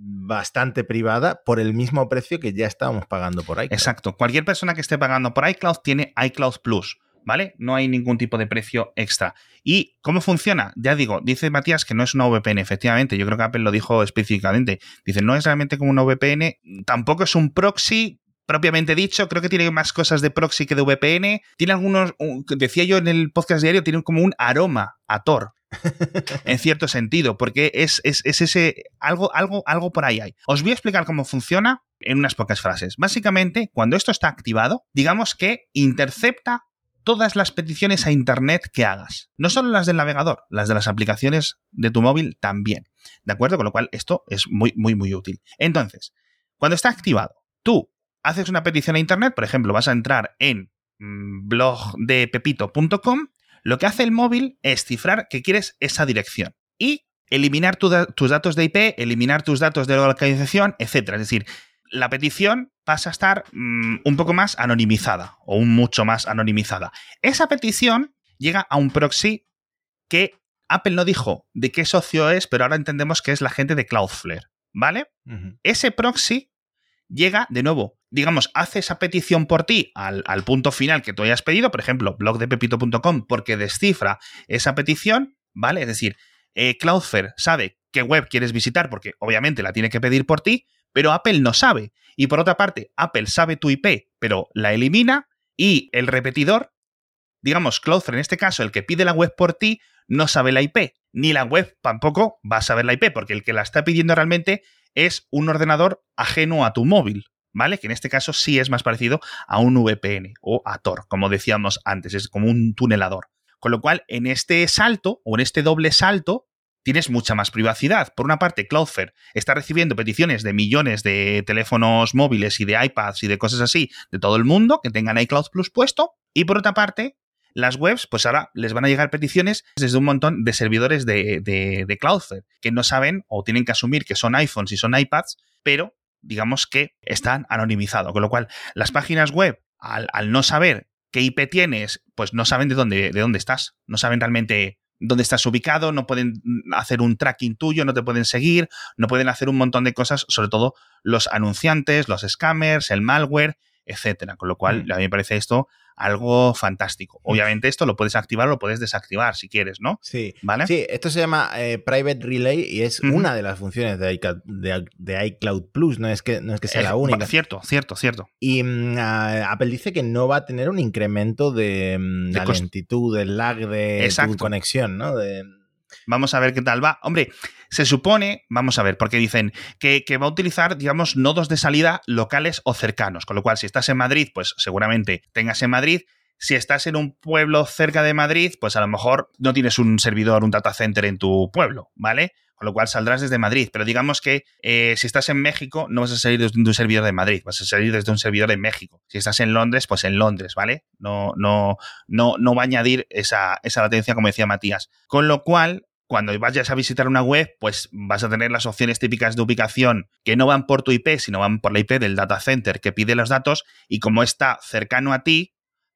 Bastante privada por el mismo precio que ya estábamos pagando por iCloud. Exacto. Cualquier persona que esté pagando por iCloud tiene iCloud Plus. ¿vale? No hay ningún tipo de precio extra. ¿Y cómo funciona? Ya digo, dice Matías que no es una VPN, efectivamente, yo creo que Apple lo dijo específicamente. Dice, no es realmente como una VPN, tampoco es un proxy, propiamente dicho, creo que tiene más cosas de proxy que de VPN. Tiene algunos, decía yo en el podcast diario, tiene como un aroma a Tor. (laughs) en cierto sentido, porque es, es, ese algo, algo, algo por ahí hay. Os voy a explicar cómo funciona en unas pocas frases. Básicamente, cuando esto está activado, digamos que intercepta todas las peticiones a Internet que hagas. No solo las del navegador, las de las aplicaciones de tu móvil también. ¿De acuerdo? Con lo cual, esto es muy, muy, muy útil. Entonces, cuando está activado, tú haces una petición a Internet, por ejemplo, vas a entrar en mm, blogdepepito.com, lo que hace el móvil es cifrar que quieres esa dirección y eliminar tus datos de IP, eliminar tus datos de localización, etc. Es decir, la petición pasa a estar mm, un poco más anonimizada o un mucho más anonimizada. Esa petición llega a un proxy que Apple no dijo de qué socio es, pero ahora entendemos que es la gente de Cloudflare, ¿vale? Ese proxy llega de nuevo, digamos, hace esa petición por ti al, punto final que tú hayas pedido, por ejemplo, blogdepepito.com, porque descifra esa petición, ¿vale? Es decir, eh, Cloudflare sabe qué web quieres visitar porque obviamente la tiene que pedir por ti, pero Apple no sabe. Y por otra parte, Apple sabe tu IP, pero la elimina y el repetidor, digamos, Cloudflare en este caso, el que pide la web por ti, no sabe la IP, ni la web tampoco va a saber la IP, porque el que la está pidiendo realmente es un ordenador ajeno a tu móvil, ¿vale? Que en este caso sí es más parecido a un VPN o a Tor, como decíamos antes, es como un tunelador. Con lo cual, en este salto o en este doble salto, tienes mucha más privacidad. Por una parte, Cloudflare está recibiendo peticiones de millones de teléfonos móviles y de iPads y de cosas así de todo el mundo que tengan iCloud Plus puesto. Y por otra parte, las webs, pues ahora les van a llegar peticiones desde un montón de servidores de, de, Cloudflare que no saben o tienen que asumir que son iPhones y son iPads, pero digamos que están anonimizados. Con lo cual, las páginas web, al, no saber qué IP tienes, pues no saben de dónde, de dónde estás. No saben realmente dónde estás ubicado, no pueden hacer un tracking tuyo, no te pueden seguir, no pueden hacer un montón de cosas, sobre todo los anunciantes, los scammers, el malware, etcétera. Con lo cual, mm. a mí me parece esto algo fantástico. Mm. Obviamente esto lo puedes activar o lo puedes desactivar si quieres, ¿no? Sí. ¿Vale? Sí, esto se llama eh, Private Relay y es una de las funciones de iCloud, de, iCloud, Plus, no es que, no es que sea la única. Cierto, cierto, cierto. Y mm, Apple dice que no va a tener un incremento de, mm, la lentitud, del lag de tu conexión, ¿no? De, Vamos a ver qué tal va. Hombre, se supone, vamos a ver, porque dicen que, va a utilizar, digamos, nodos de salida locales o cercanos. Con lo cual, si estás en Madrid, pues seguramente tengas en Madrid. Si estás en un pueblo cerca de Madrid, pues a lo mejor no tienes un servidor, un data center en tu pueblo, ¿vale? Con lo cual saldrás desde Madrid. Pero digamos que eh, si estás en México, no vas a salir desde un servidor de Madrid, vas a salir desde un servidor de México. Si estás en Londres, pues en Londres, ¿vale? No, no, no, no va a añadir esa, esa latencia, como decía Matías. Con lo cual, cuando vayas a visitar una web, pues vas a tener las opciones típicas de ubicación que no van por tu IP, sino van por la IP del data center que pide los datos y como está cercano a ti,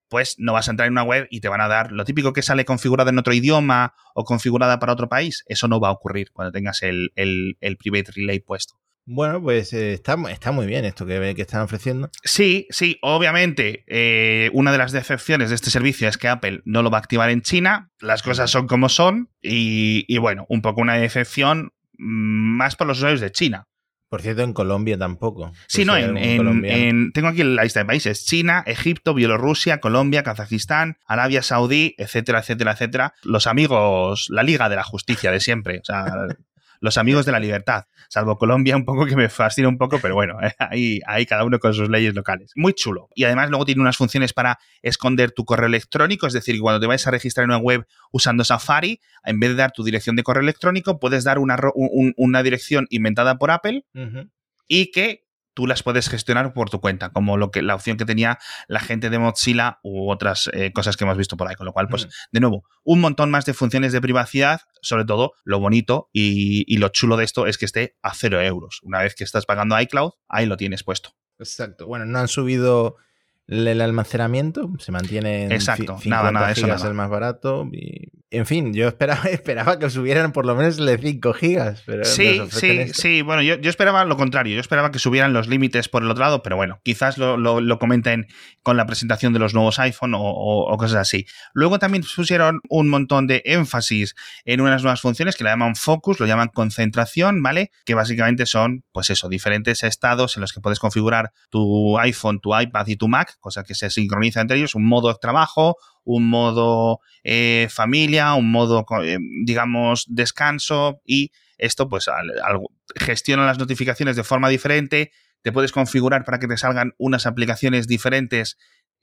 pues no vas a entrar en una web y te van a dar lo típico que sale configurada en otro idioma o configurada para otro país. Eso no va a ocurrir cuando tengas el, el, Private Relay puesto. Bueno, pues eh, está, está, muy bien esto que, que, están ofreciendo. Sí, sí, obviamente eh, una de las decepciones de este servicio es que Apple no lo va a activar en China, las cosas son como son y, y bueno, un poco una decepción mm, más por los usuarios de China. Por cierto, en Colombia tampoco. Sí, no, en, en, tengo aquí la lista de países. China, Egipto, Bielorrusia, Colombia, Kazajistán, Arabia Saudí, etcétera, etcétera, etcétera. Los amigos, la Liga de la Justicia de siempre. O sea, los amigos de la libertad, salvo Colombia un poco que me fascina un poco, pero bueno, (laughs) ahí, ahí cada uno con sus leyes locales. Muy chulo. Y además luego tiene unas funciones para esconder tu correo electrónico, es decir, cuando te vayas a registrar en una web usando Safari, en vez de dar tu dirección de correo electrónico, puedes dar una, una dirección inventada por Apple y que tú las puedes gestionar por tu cuenta, como lo que, la opción que tenía la gente de Mozilla u otras eh, cosas que hemos visto por ahí. Con lo cual, pues, mm. de nuevo, un montón más de funciones de privacidad, sobre todo lo bonito y, y lo chulo de esto es que esté a cero euros. Una vez que estás pagando iCloud, ahí lo tienes puesto. Exacto. Bueno, no han subido el almacenamiento se mantiene en Exacto, nada, nada, gigas eso el más barato. Y, en fin, yo esperaba, (laughs) esperaba que subieran por lo menos el de 5 gigas. Pero sí, sí, sí. Bueno, yo, yo, esperaba lo contrario. Yo esperaba que subieran los límites por el otro lado, pero bueno, quizás lo, lo, comenten con la presentación de los nuevos iPhone o, o, cosas así. Luego también pusieron un montón de énfasis en unas nuevas funciones que la llaman Focus, lo llaman concentración, ¿vale? Que básicamente son, pues eso, diferentes estados en los que puedes configurar tu iPhone, tu iPad y tu Mac cosa que se sincroniza entre ellos, un modo de trabajo, un modo eh, familia, un modo, eh, digamos, descanso y esto pues gestiona las notificaciones de forma diferente, te puedes configurar para que te salgan unas aplicaciones diferentes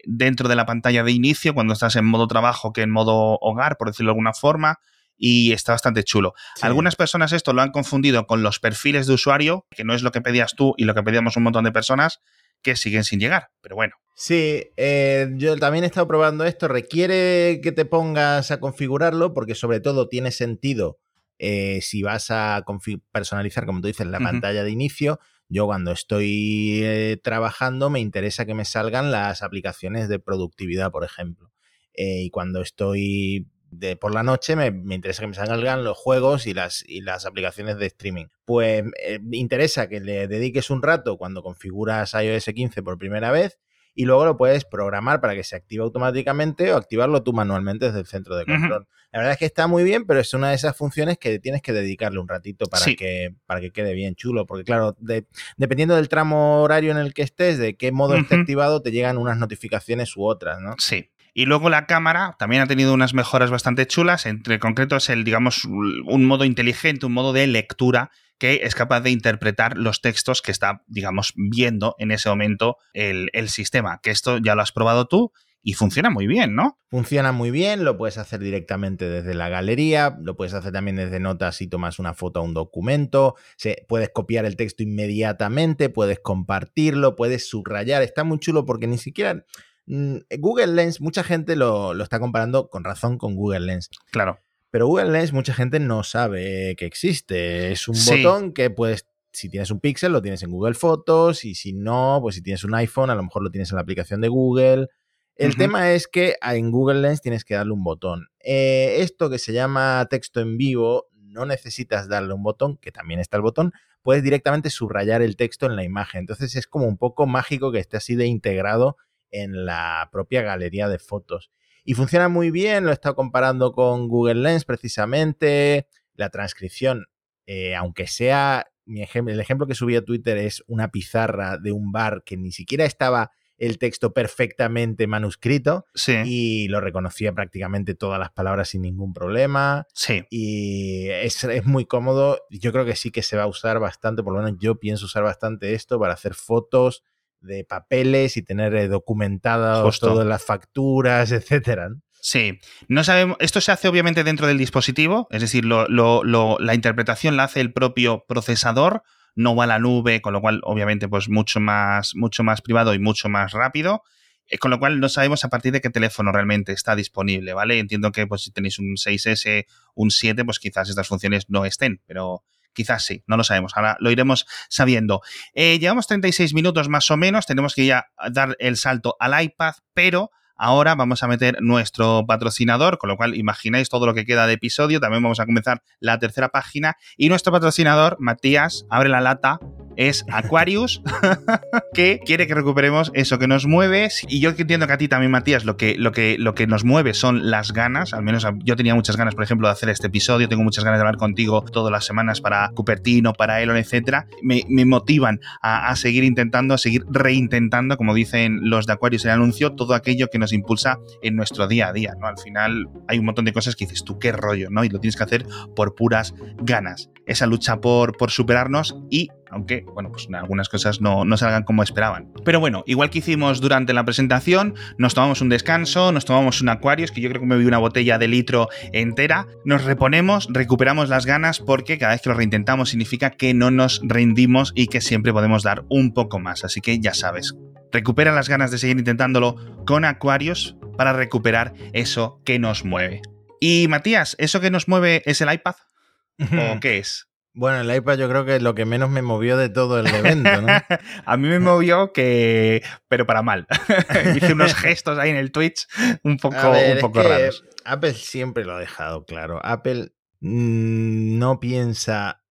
dentro de la pantalla de inicio cuando estás en modo trabajo que en modo hogar, por decirlo de alguna forma y está bastante chulo. Algunas personas esto lo han confundido con los perfiles de usuario, que no es lo que pedías tú y lo que pedíamos un montón de personas, que siguen sin llegar, pero bueno. Sí, eh, yo también he estado probando esto. Requiere que te pongas a configurarlo porque sobre todo tiene sentido eh, si vas a personalizar, como tú dices, la pantalla de inicio. Yo cuando estoy eh, trabajando me interesa que me salgan las aplicaciones de productividad, por ejemplo. y cuando estoy de por la noche me, interesa que me salgan los juegos y las, y las aplicaciones de streaming. Pues me interesa que le dediques un rato cuando configuras iOS 15 por primera vez y luego lo puedes programar para que se active automáticamente o activarlo tú manualmente desde el centro de control. La verdad es que está muy bien, pero es una de esas funciones que tienes que dedicarle un ratito para, que, para que quede bien chulo, porque claro, dependiendo del tramo horario en el que estés, de qué modo esté activado, te llegan unas notificaciones u otras, ¿no? Sí. Y luego la cámara también ha tenido unas mejoras bastante chulas. Entre concreto es el, digamos, un modo inteligente, un modo de lectura que es capaz de interpretar los textos que está, digamos, viendo en ese momento el, sistema. Que esto ya lo has probado tú y funciona muy bien, ¿no? Funciona muy bien, lo puedes hacer directamente desde la galería, lo puedes hacer también desde notas si tomas una foto a un documento, se, puedes copiar el texto inmediatamente, puedes compartirlo, puedes subrayar, está muy chulo porque ni siquiera... Mm, Google Lens, mucha gente lo, lo está comparando con razón con Google Lens. Claro. Pero Google Lens mucha gente no sabe que existe. Es un botón que puedes, si tienes un Pixel lo tienes en Google Fotos y si no, pues si tienes un iPhone a lo mejor lo tienes en la aplicación de Google. El tema es que en Google Lens tienes que darle un botón. Eh, esto que se llama texto en vivo, no necesitas darle un botón, que también está el botón, puedes directamente subrayar el texto en la imagen. Entonces es como un poco mágico que esté así de integrado en la propia galería de fotos. Y funciona muy bien, lo he estado comparando con Google Lens precisamente. La transcripción, eh, aunque sea mi ejemplo, el ejemplo que subí a Twitter es una pizarra de un bar que ni siquiera estaba el texto perfectamente manuscrito y lo reconocía prácticamente todas las palabras sin ningún problema. Sí. Y es, es, muy cómodo. Yo creo que sí que se va a usar bastante, por lo menos yo pienso usar bastante esto para hacer fotos, de papeles y tener eh, documentadas todas las facturas, etcétera. Sí, no sabemos. Esto se hace obviamente dentro del dispositivo, es decir, la interpretación la hace el propio procesador, no va a la nube, con lo cual, obviamente, pues mucho más, mucho más privado y mucho más rápido. Eh, con lo cual no sabemos a partir de qué teléfono realmente está disponible, ¿vale? Entiendo que pues si tenéis un 6S, un 7, pues quizás estas funciones no estén, pero Quizás sí, no lo sabemos. Ahora lo iremos sabiendo. Eh, llevamos 36 minutos más o menos. Tenemos que ya dar el salto al iPad, pero ahora vamos a meter nuestro patrocinador, con lo cual imagináis todo lo que queda de episodio. También vamos a comenzar la tercera página. Y nuestro patrocinador, Matías, abre la lata es Aquarius, (laughs) que quiere que recuperemos eso que nos mueve. Y yo entiendo que a ti también, Matías, lo que, lo, que, lo que nos mueve son las ganas. Al menos yo tenía muchas ganas, por ejemplo, de hacer este episodio. Tengo muchas ganas de hablar contigo todas las semanas para Cupertino, para Elon, etcétera. Me, motivan a, seguir intentando, a seguir reintentando, como dicen los de Aquarius en el anuncio, todo aquello que nos impulsa en nuestro día a día. ¿no? Al final hay un montón de cosas que dices tú, qué rollo, ¿no? Y lo tienes que hacer por puras ganas. Esa lucha por, por superarnos y aunque, bueno, pues algunas cosas no, no, salgan como esperaban. Pero bueno, igual que hicimos durante la presentación, nos tomamos un descanso, nos tomamos un Aquarius, que yo creo que me vi una botella de litro entera, nos reponemos, recuperamos las ganas, porque cada vez que lo reintentamos significa que no nos rendimos y que siempre podemos dar un poco más. Así que ya sabes, recupera las ganas de seguir intentándolo con Aquarius para recuperar eso que nos mueve. Y Matías, ¿eso que nos mueve es el iPad? (laughs) ¿O qué es? Bueno, el iPad yo creo que es lo que menos me movió de todo el evento, ¿no? (laughs) a mí me movió que... pero para mal. (laughs) Hice unos gestos ahí en el Twitch un poco, un poco raros. Apple siempre lo ha dejado claro. Apple mm, no piensa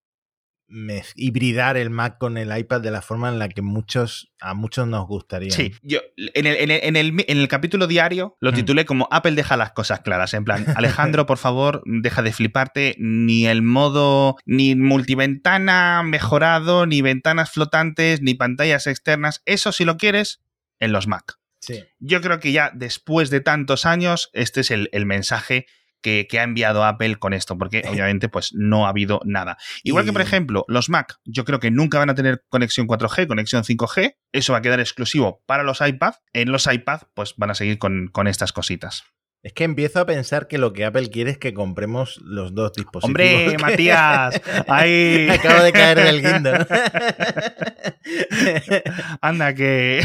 hibridar el Mac con el iPad de la forma en la que muchos a muchos nos gustaría. Sí, yo en el, en el, en el, capítulo diario lo mm. titulé como Apple deja las cosas claras. En plan, Alejandro, por favor, deja de fliparte. Ni el modo, ni multiventana mejorado, ni ventanas flotantes, ni pantallas externas. Eso, si lo quieres, en los Mac. Sí. Yo creo que ya después de tantos años, este es el, el mensaje que, ha enviado Apple con esto, porque obviamente pues no ha habido nada. Igual que, por ejemplo, los Mac, yo creo que nunca van a tener conexión 4G, conexión 5G, eso va a quedar exclusivo para los iPad. En los iPad, pues van a seguir con, con estas cositas. Es que empiezo a pensar que lo que Apple quiere es que compremos los dos dispositivos. ¡Hombre, (laughs) Matías! ¡Ahí! (laughs) Acabo de caer del guindo. (laughs) Anda, que.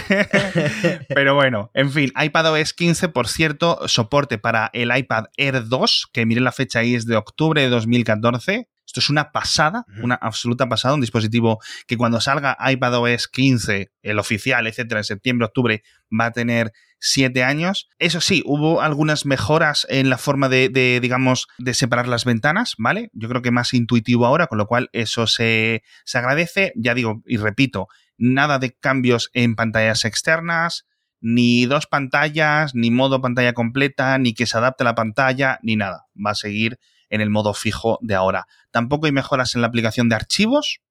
Pero bueno, en fin, iPadOS 15, por cierto, soporte para el iPad Air 2, que miré la fecha ahí, es de octubre de 2014. Esto es una pasada, una absoluta pasada, un dispositivo que cuando salga iPadOS 15, el oficial, etcétera, en septiembre, octubre, va a tener siete años. Eso sí, hubo algunas mejoras en la forma de, digamos, de separar las ventanas, ¿vale? Yo creo que más intuitivo ahora, con lo cual eso se, se agradece. Ya digo y repito, nada de cambios en pantallas externas, ni dos pantallas, ni modo pantalla completa, ni que se adapte a la pantalla, ni nada. Va a seguir en el modo fijo de ahora. Tampoco hay mejoras en la aplicación de archivos,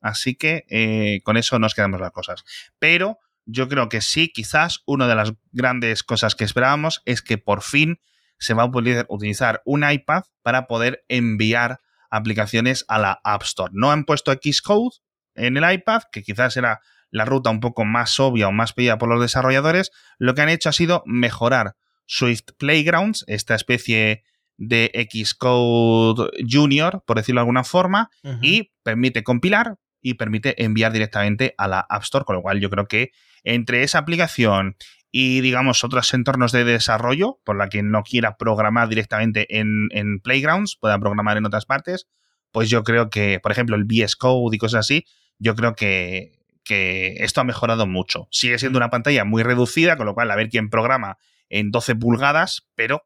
así que eh, con eso nos quedamos las cosas. Pero yo creo que sí, quizás una de las grandes cosas que esperábamos es que por fin se va a poder utilizar un iPad para poder enviar aplicaciones a la App Store. No han puesto Xcode en el iPad, que quizás era la ruta un poco más obvia o más pedida por los desarrolladores. Lo que han hecho ha sido mejorar Swift Playgrounds, esta especie de Xcode Junior, por decirlo de alguna forma, y permite compilar y permite enviar directamente a la App Store, con lo cual yo creo que entre esa aplicación y, digamos, otros entornos de desarrollo, por la que no quiera programar directamente en, en Playgrounds, pueda programar en otras partes, pues yo creo que, por ejemplo, el VS Code y cosas así, yo creo que, que esto ha mejorado mucho. Sigue siendo una pantalla muy reducida, con lo cual a ver quién programa en 12 pulgadas, pero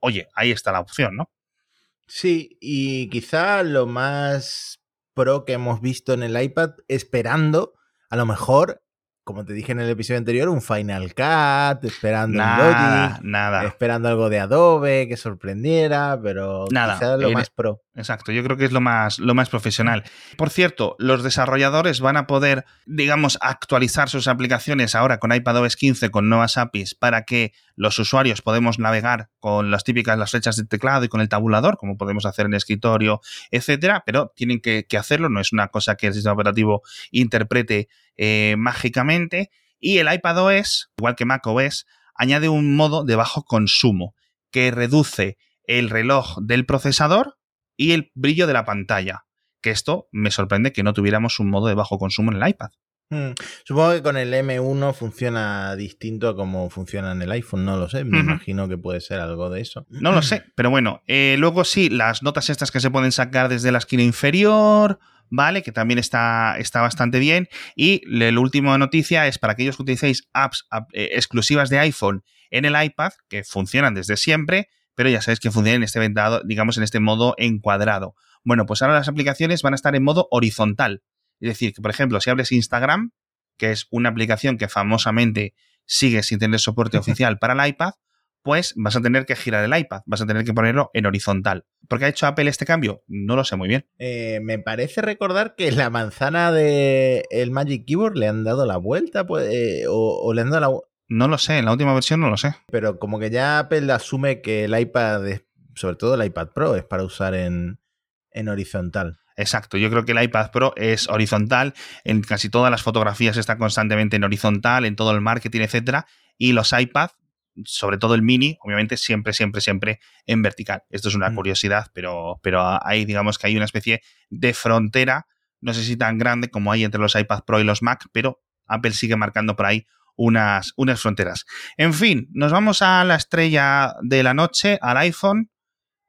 oye, ahí está la opción, ¿no? Sí, y quizá lo más pro que hemos visto en el iPad, esperando a lo mejor como te dije en el episodio anterior, un Final Cut, esperando nada, nada. esperando algo de Adobe que sorprendiera, pero nada, lo más pro. Exacto, yo creo que es lo más, lo más profesional. Por cierto, los desarrolladores van a poder, digamos, actualizar sus aplicaciones ahora con iPadOS 15 con nuevas APIs para que los usuarios podemos navegar con las típicas las flechas de teclado y con el tabulador, como podemos hacer en escritorio, etcétera, pero tienen que, que hacerlo, no es una cosa que el sistema operativo interprete eh, mágicamente. Y el iPadOS, igual que macOS, añade un modo de bajo consumo que reduce el reloj del procesador y el brillo de la pantalla. Que esto me sorprende que no tuviéramos un modo de bajo consumo en el iPad. Hmm. Supongo que con el M1 funciona distinto a como funciona en el iPhone, no lo sé, me imagino que puede ser algo de eso. No lo sé, pero bueno, eh, luego sí, las notas estas que se pueden sacar desde la esquina inferior, ¿vale? Que también está, está bastante bien. Y la última noticia es para aquellos que utilicéis apps eh, exclusivas de iPhone en el iPad, que funcionan desde siempre, pero ya sabéis que funcionan en este vendado, digamos, en este modo encuadrado. Bueno, pues ahora las aplicaciones van a estar en modo horizontal. Es decir, que por ejemplo, si abres Instagram, que es una aplicación que famosamente sigue sin tener soporte oficial para el iPad, pues vas a tener que girar el iPad, vas a tener que ponerlo en horizontal. ¿Por qué ha hecho Apple este cambio? No lo sé muy bien. Eh, me parece recordar que la manzana del el Magic Keyboard le han dado la vuelta, pues, eh, o, le han dado la... No lo sé, en la última versión no lo sé. Pero como que ya Apple asume que el iPad, sobre todo el iPad Pro, es para usar en, en horizontal. Exacto, yo creo que el iPad Pro es horizontal, en casi todas las fotografías está constantemente en horizontal, en todo el marketing, etcétera, y los iPad sobre todo el mini, obviamente siempre, siempre, siempre en vertical. Esto es una mm. curiosidad, pero, pero hay, digamos que hay una especie de frontera, no sé si tan grande como hay entre los iPad Pro y los Mac, pero Apple sigue marcando por ahí unas, unas fronteras. En fin, nos vamos a la estrella de la noche, al iPhone,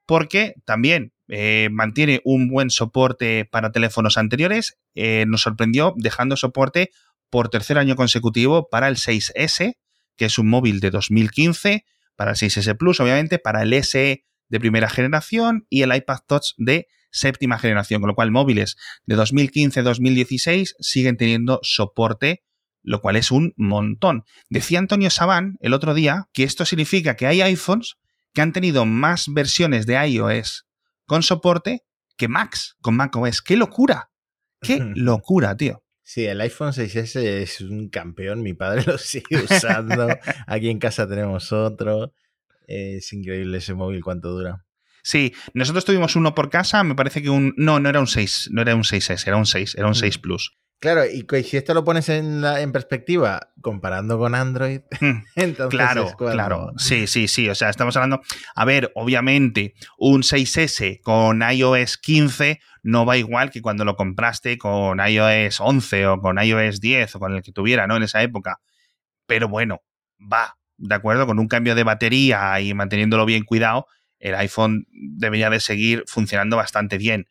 porque también eh, mantiene un buen soporte para teléfonos anteriores. Eh, nos sorprendió dejando soporte por tercer año consecutivo para el 6S, que es un móvil de 2015, para el 6S Plus, obviamente, para el SE de primera generación y el iPad Touch de séptima generación, con lo cual móviles de 2015-2016 siguen teniendo soporte, lo cual es un montón. Decía Antonio Sabán el otro día que esto significa que hay iPhones que han tenido más versiones de iOS con soporte que Macs con macOS. ¡Qué locura! ¡Qué (laughs) locura, tío! Sí, el iPhone 6S es un campeón, mi padre (laughs) lo sigue usando, aquí en casa tenemos otro. Es increíble ese móvil cuánto dura. Sí, nosotros tuvimos uno por casa, me parece que un... No, no era un 6, no era un 6S, era un 6, era un 6 mm. Plus. Claro, y si esto lo pones en, en perspectiva, comparando con Android, mm, (laughs) entonces. Claro, claro. Sí, sí, sí. O sea, estamos hablando. A ver, obviamente, un 6S con iOS 15 no va igual que cuando lo compraste con iOS 11 o con iOS 10 o con el que tuviera, ¿no? En esa época. Pero bueno, va, ¿de acuerdo? Con un cambio de batería y manteniéndolo bien cuidado, el iPhone debería de seguir funcionando bastante bien.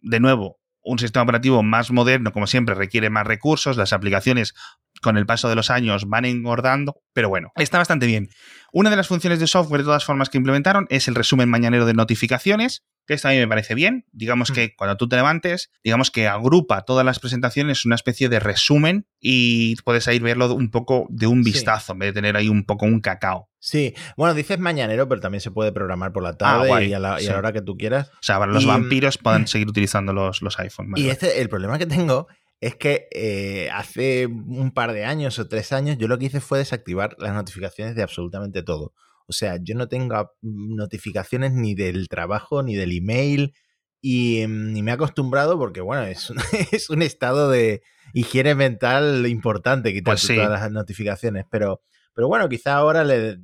De nuevo, un sistema operativo más moderno, como siempre, requiere más recursos, las aplicaciones con el paso de los años van engordando, pero bueno, está bastante bien. Una de las funciones de software, de todas formas, que implementaron es el resumen mañanero de notificaciones, que esto a mí me parece bien. Digamos mm. que cuando tú te levantes, digamos que agrupa todas las presentaciones una especie de resumen y puedes ahí verlo un poco de un vistazo, en vez de tener ahí un poco un cacao. Sí, bueno, dices mañanero, pero también se puede programar por la tarde ah, y, a la, hora que tú quieras. O sea, los vampiros pueden (laughs) seguir utilizando los, los iPhones. y este, el problema que tengo es que eh, hace un par de años o tres años yo lo que hice fue desactivar las notificaciones de absolutamente todo. O sea, yo no tengo notificaciones ni del trabajo ni del email y ni me he acostumbrado porque, bueno, es un, (laughs) es un estado de higiene mental importante quitar pues todas las notificaciones. Pero, pero bueno, quizá ahora le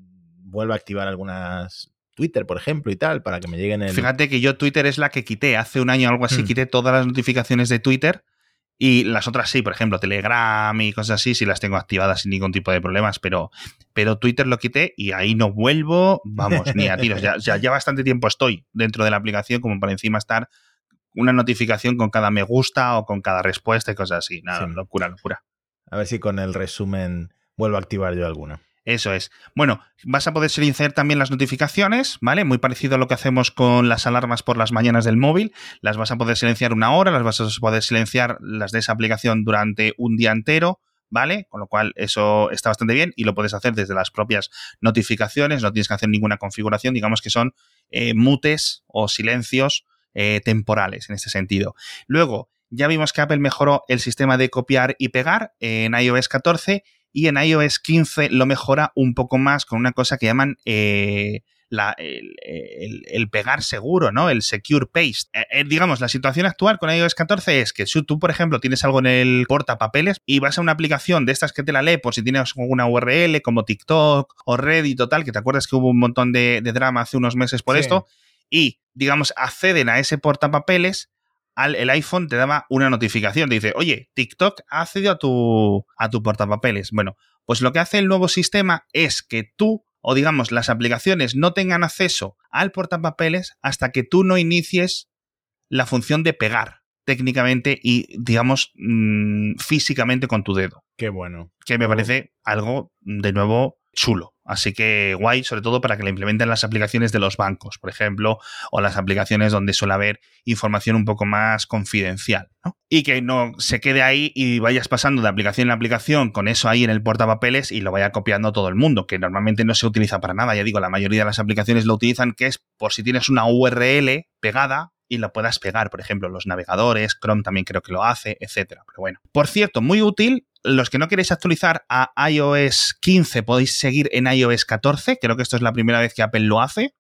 vuelva a activar algunas Twitter, por ejemplo, y tal, para que me lleguen el... Fíjate que yo Twitter es la que quité. Hace un año o algo así, mm. quité todas las notificaciones de Twitter y las otras sí, por ejemplo, Telegram y cosas así, sí las tengo activadas sin ningún tipo de problemas, pero, pero Twitter lo quité y ahí no vuelvo, vamos, ni a tiros. Ya, ya, ya bastante tiempo estoy dentro de la aplicación como para encima estar una notificación con cada me gusta o con cada respuesta y cosas así. Nada, locura, locura. A ver si con el resumen vuelvo a activar yo alguna. Eso es. Bueno, vas a poder silenciar también las notificaciones, ¿vale? Muy parecido a lo que hacemos con las alarmas por las mañanas del móvil. Las vas a poder silenciar una hora, las vas a poder silenciar las de esa aplicación durante un día entero, ¿vale? Con lo cual eso está bastante bien y lo puedes hacer desde las propias notificaciones, no tienes que hacer ninguna configuración, digamos que son eh, mutes o silencios eh, temporales en este sentido. Luego, ya vimos que Apple mejoró el sistema de copiar y pegar en iOS 14 y en iOS 15 lo mejora un poco más con una cosa que llaman eh, el, pegar seguro, ¿no? El secure paste. Eh, eh, digamos, la situación actual con iOS 14 es que si tú, por ejemplo, tienes algo en el portapapeles y vas a una aplicación de estas que te la lee por si tienes alguna URL como TikTok o Reddit o tal, que te acuerdas que hubo un montón de, drama hace unos meses por esto, y, digamos, acceden a ese portapapeles, el iPhone te daba una notificación, te dice, oye, TikTok ha accedido a tu, a tu portapapeles. Bueno, pues lo que hace el nuevo sistema es que tú, o digamos, las aplicaciones no tengan acceso al portapapeles hasta que tú no inicies la función de pegar técnicamente y, digamos, mm, físicamente con tu dedo. Qué bueno. Que me parece algo, de nuevo, chulo Así que guay, sobre todo para que la implementen las aplicaciones de los bancos, por ejemplo, o las aplicaciones donde suele haber información un poco más confidencial. Y que no se quede ahí y vayas pasando de aplicación en aplicación con eso ahí en el portapapeles y lo vaya copiando todo el mundo, que normalmente no se utiliza para nada. Ya digo, la mayoría de las aplicaciones lo utilizan, que es por si tienes una URL pegada y la puedas pegar, por ejemplo, los navegadores, Chrome también creo que lo hace, etcétera. Pero bueno, por cierto, muy útil. Los que no queréis actualizar a iOS 15 podéis seguir en iOS 14. Creo que esto es la primera vez que Apple lo hace.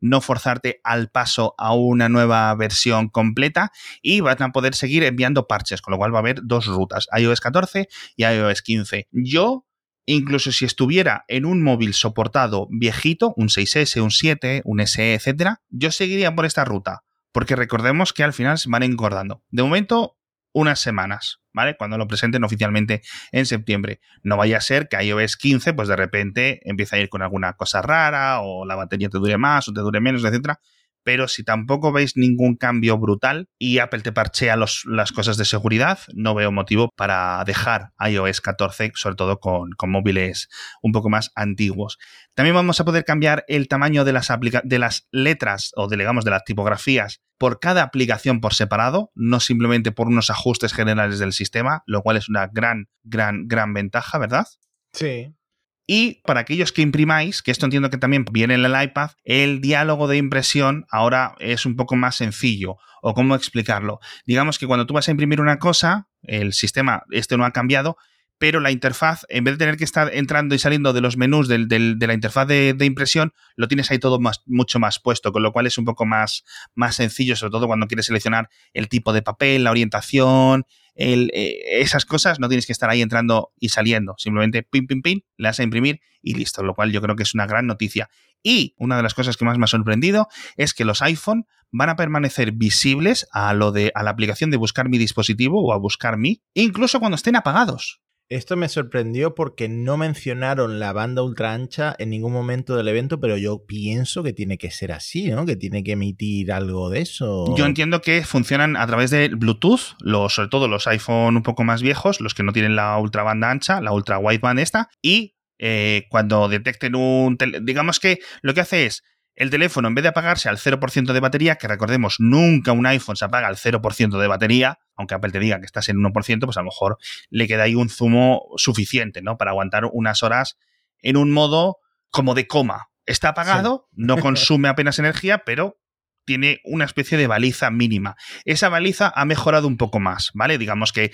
No forzarte al paso a una nueva versión completa y van a poder seguir enviando parches, con lo cual va a haber dos rutas, iOS 14 y iOS 15. Yo incluso si estuviera en un móvil soportado viejito, un 6S, un 7, un SE, etcétera, yo seguiría por esta ruta porque recordemos que al final se van engordando. De momento, unas semanas, ¿vale? Cuando lo presenten oficialmente en septiembre. No vaya a ser que iOS 15, pues de repente empiece a ir con alguna cosa rara, o la batería te dure más, o te dure menos, etcétera pero si tampoco veis ningún cambio brutal y Apple te parchea las cosas de seguridad, no veo motivo para dejar iOS 14, sobre todo con, móviles un poco más antiguos. También vamos a poder cambiar el tamaño de las, de las letras o digamos de las tipografías por cada aplicación por separado, no simplemente por unos ajustes generales del sistema, lo cual es una gran, gran, gran ventaja, ¿verdad? Sí. Y para aquellos que imprimáis, que esto entiendo que también viene en el iPad, el diálogo de impresión ahora es un poco más sencillo. ¿O cómo explicarlo? Digamos que cuando tú vas a imprimir una cosa, el sistema este no ha cambiado, pero la interfaz, en vez de tener que estar entrando y saliendo de los menús de la interfaz de, impresión, lo tienes ahí todo más, mucho más puesto, con lo cual es un poco más, más sencillo, sobre todo cuando quieres seleccionar el tipo de papel, la orientación, eh, esas cosas no tienes que estar ahí entrando y saliendo. Simplemente pim, pim, pim, le das a imprimir y listo. Lo cual yo creo que es una gran noticia. Y una de las cosas que más me ha sorprendido es que los iPhone van a permanecer visibles a lo de a la aplicación de buscar mi dispositivo o a buscar mi, incluso cuando estén apagados. Esto me sorprendió porque no mencionaron la banda ultra ancha en ningún momento del evento, pero yo pienso que tiene que ser así, ¿no? Que tiene que emitir algo de eso. Yo entiendo que funcionan a través de Bluetooth, los, sobre todo los iPhone un poco más viejos, los que no tienen la ultra banda ancha, la ultra wideband esta, y eh, cuando detecten un... Digamos que lo que hace es el teléfono, en vez de apagarse al 0% de batería, que recordemos, nunca un iPhone se apaga al 0% de batería, aunque Apple te diga que estás en 1%, pues a lo mejor le queda ahí un zumo suficiente, ¿no? Para aguantar unas horas en un modo como de coma. Está apagado, no (laughs) consume apenas energía, pero tiene una especie de baliza mínima. Esa baliza ha mejorado un poco más, ¿vale? Digamos que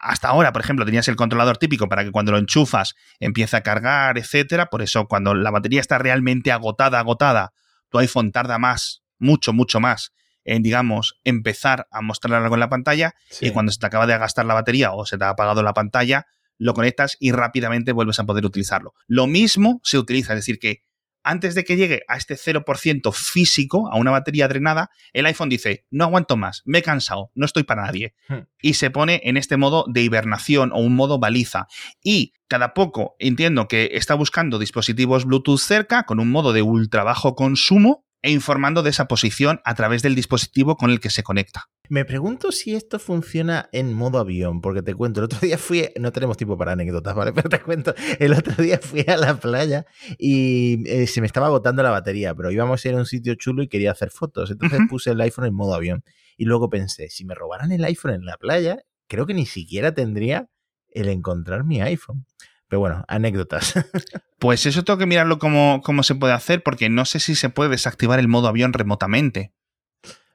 hasta ahora, por ejemplo, tenías el controlador típico para que cuando lo enchufas empiece a cargar, etcétera. Por eso, cuando la batería está realmente agotada, agotada, tu iPhone tarda más, mucho, mucho más en, digamos, empezar a mostrar algo en la pantalla y cuando se te acaba de gastar la batería o se te ha apagado la pantalla, lo conectas y rápidamente vuelves a poder utilizarlo. Lo mismo se utiliza, es decir, que antes de que llegue a este 0% físico, a una batería drenada, el iPhone dice, no aguanto más, me he cansado, no estoy para nadie. Hmm. Y se pone en este modo de hibernación o un modo baliza. Y cada poco entiendo que está buscando dispositivos Bluetooth cerca con un modo de ultra bajo consumo e informando de esa posición a través del dispositivo con el que se conecta. Me pregunto si esto funciona en modo avión, porque te cuento, el otro día fui, no tenemos tiempo para anécdotas, ¿vale? (laughs) Pero te cuento, el otro día fui a la playa y eh, se me estaba agotando la batería, pero íbamos a ir a un sitio chulo y quería hacer fotos, entonces puse el iPhone en modo avión. Y luego pensé, si me robaran el iPhone en la playa, creo que ni siquiera tendría el encontrar mi iPhone. Pero bueno, anécdotas. (laughs) Pues eso tengo que mirarlo cómo, cómo se puede hacer, porque no sé si se puede desactivar el modo avión remotamente.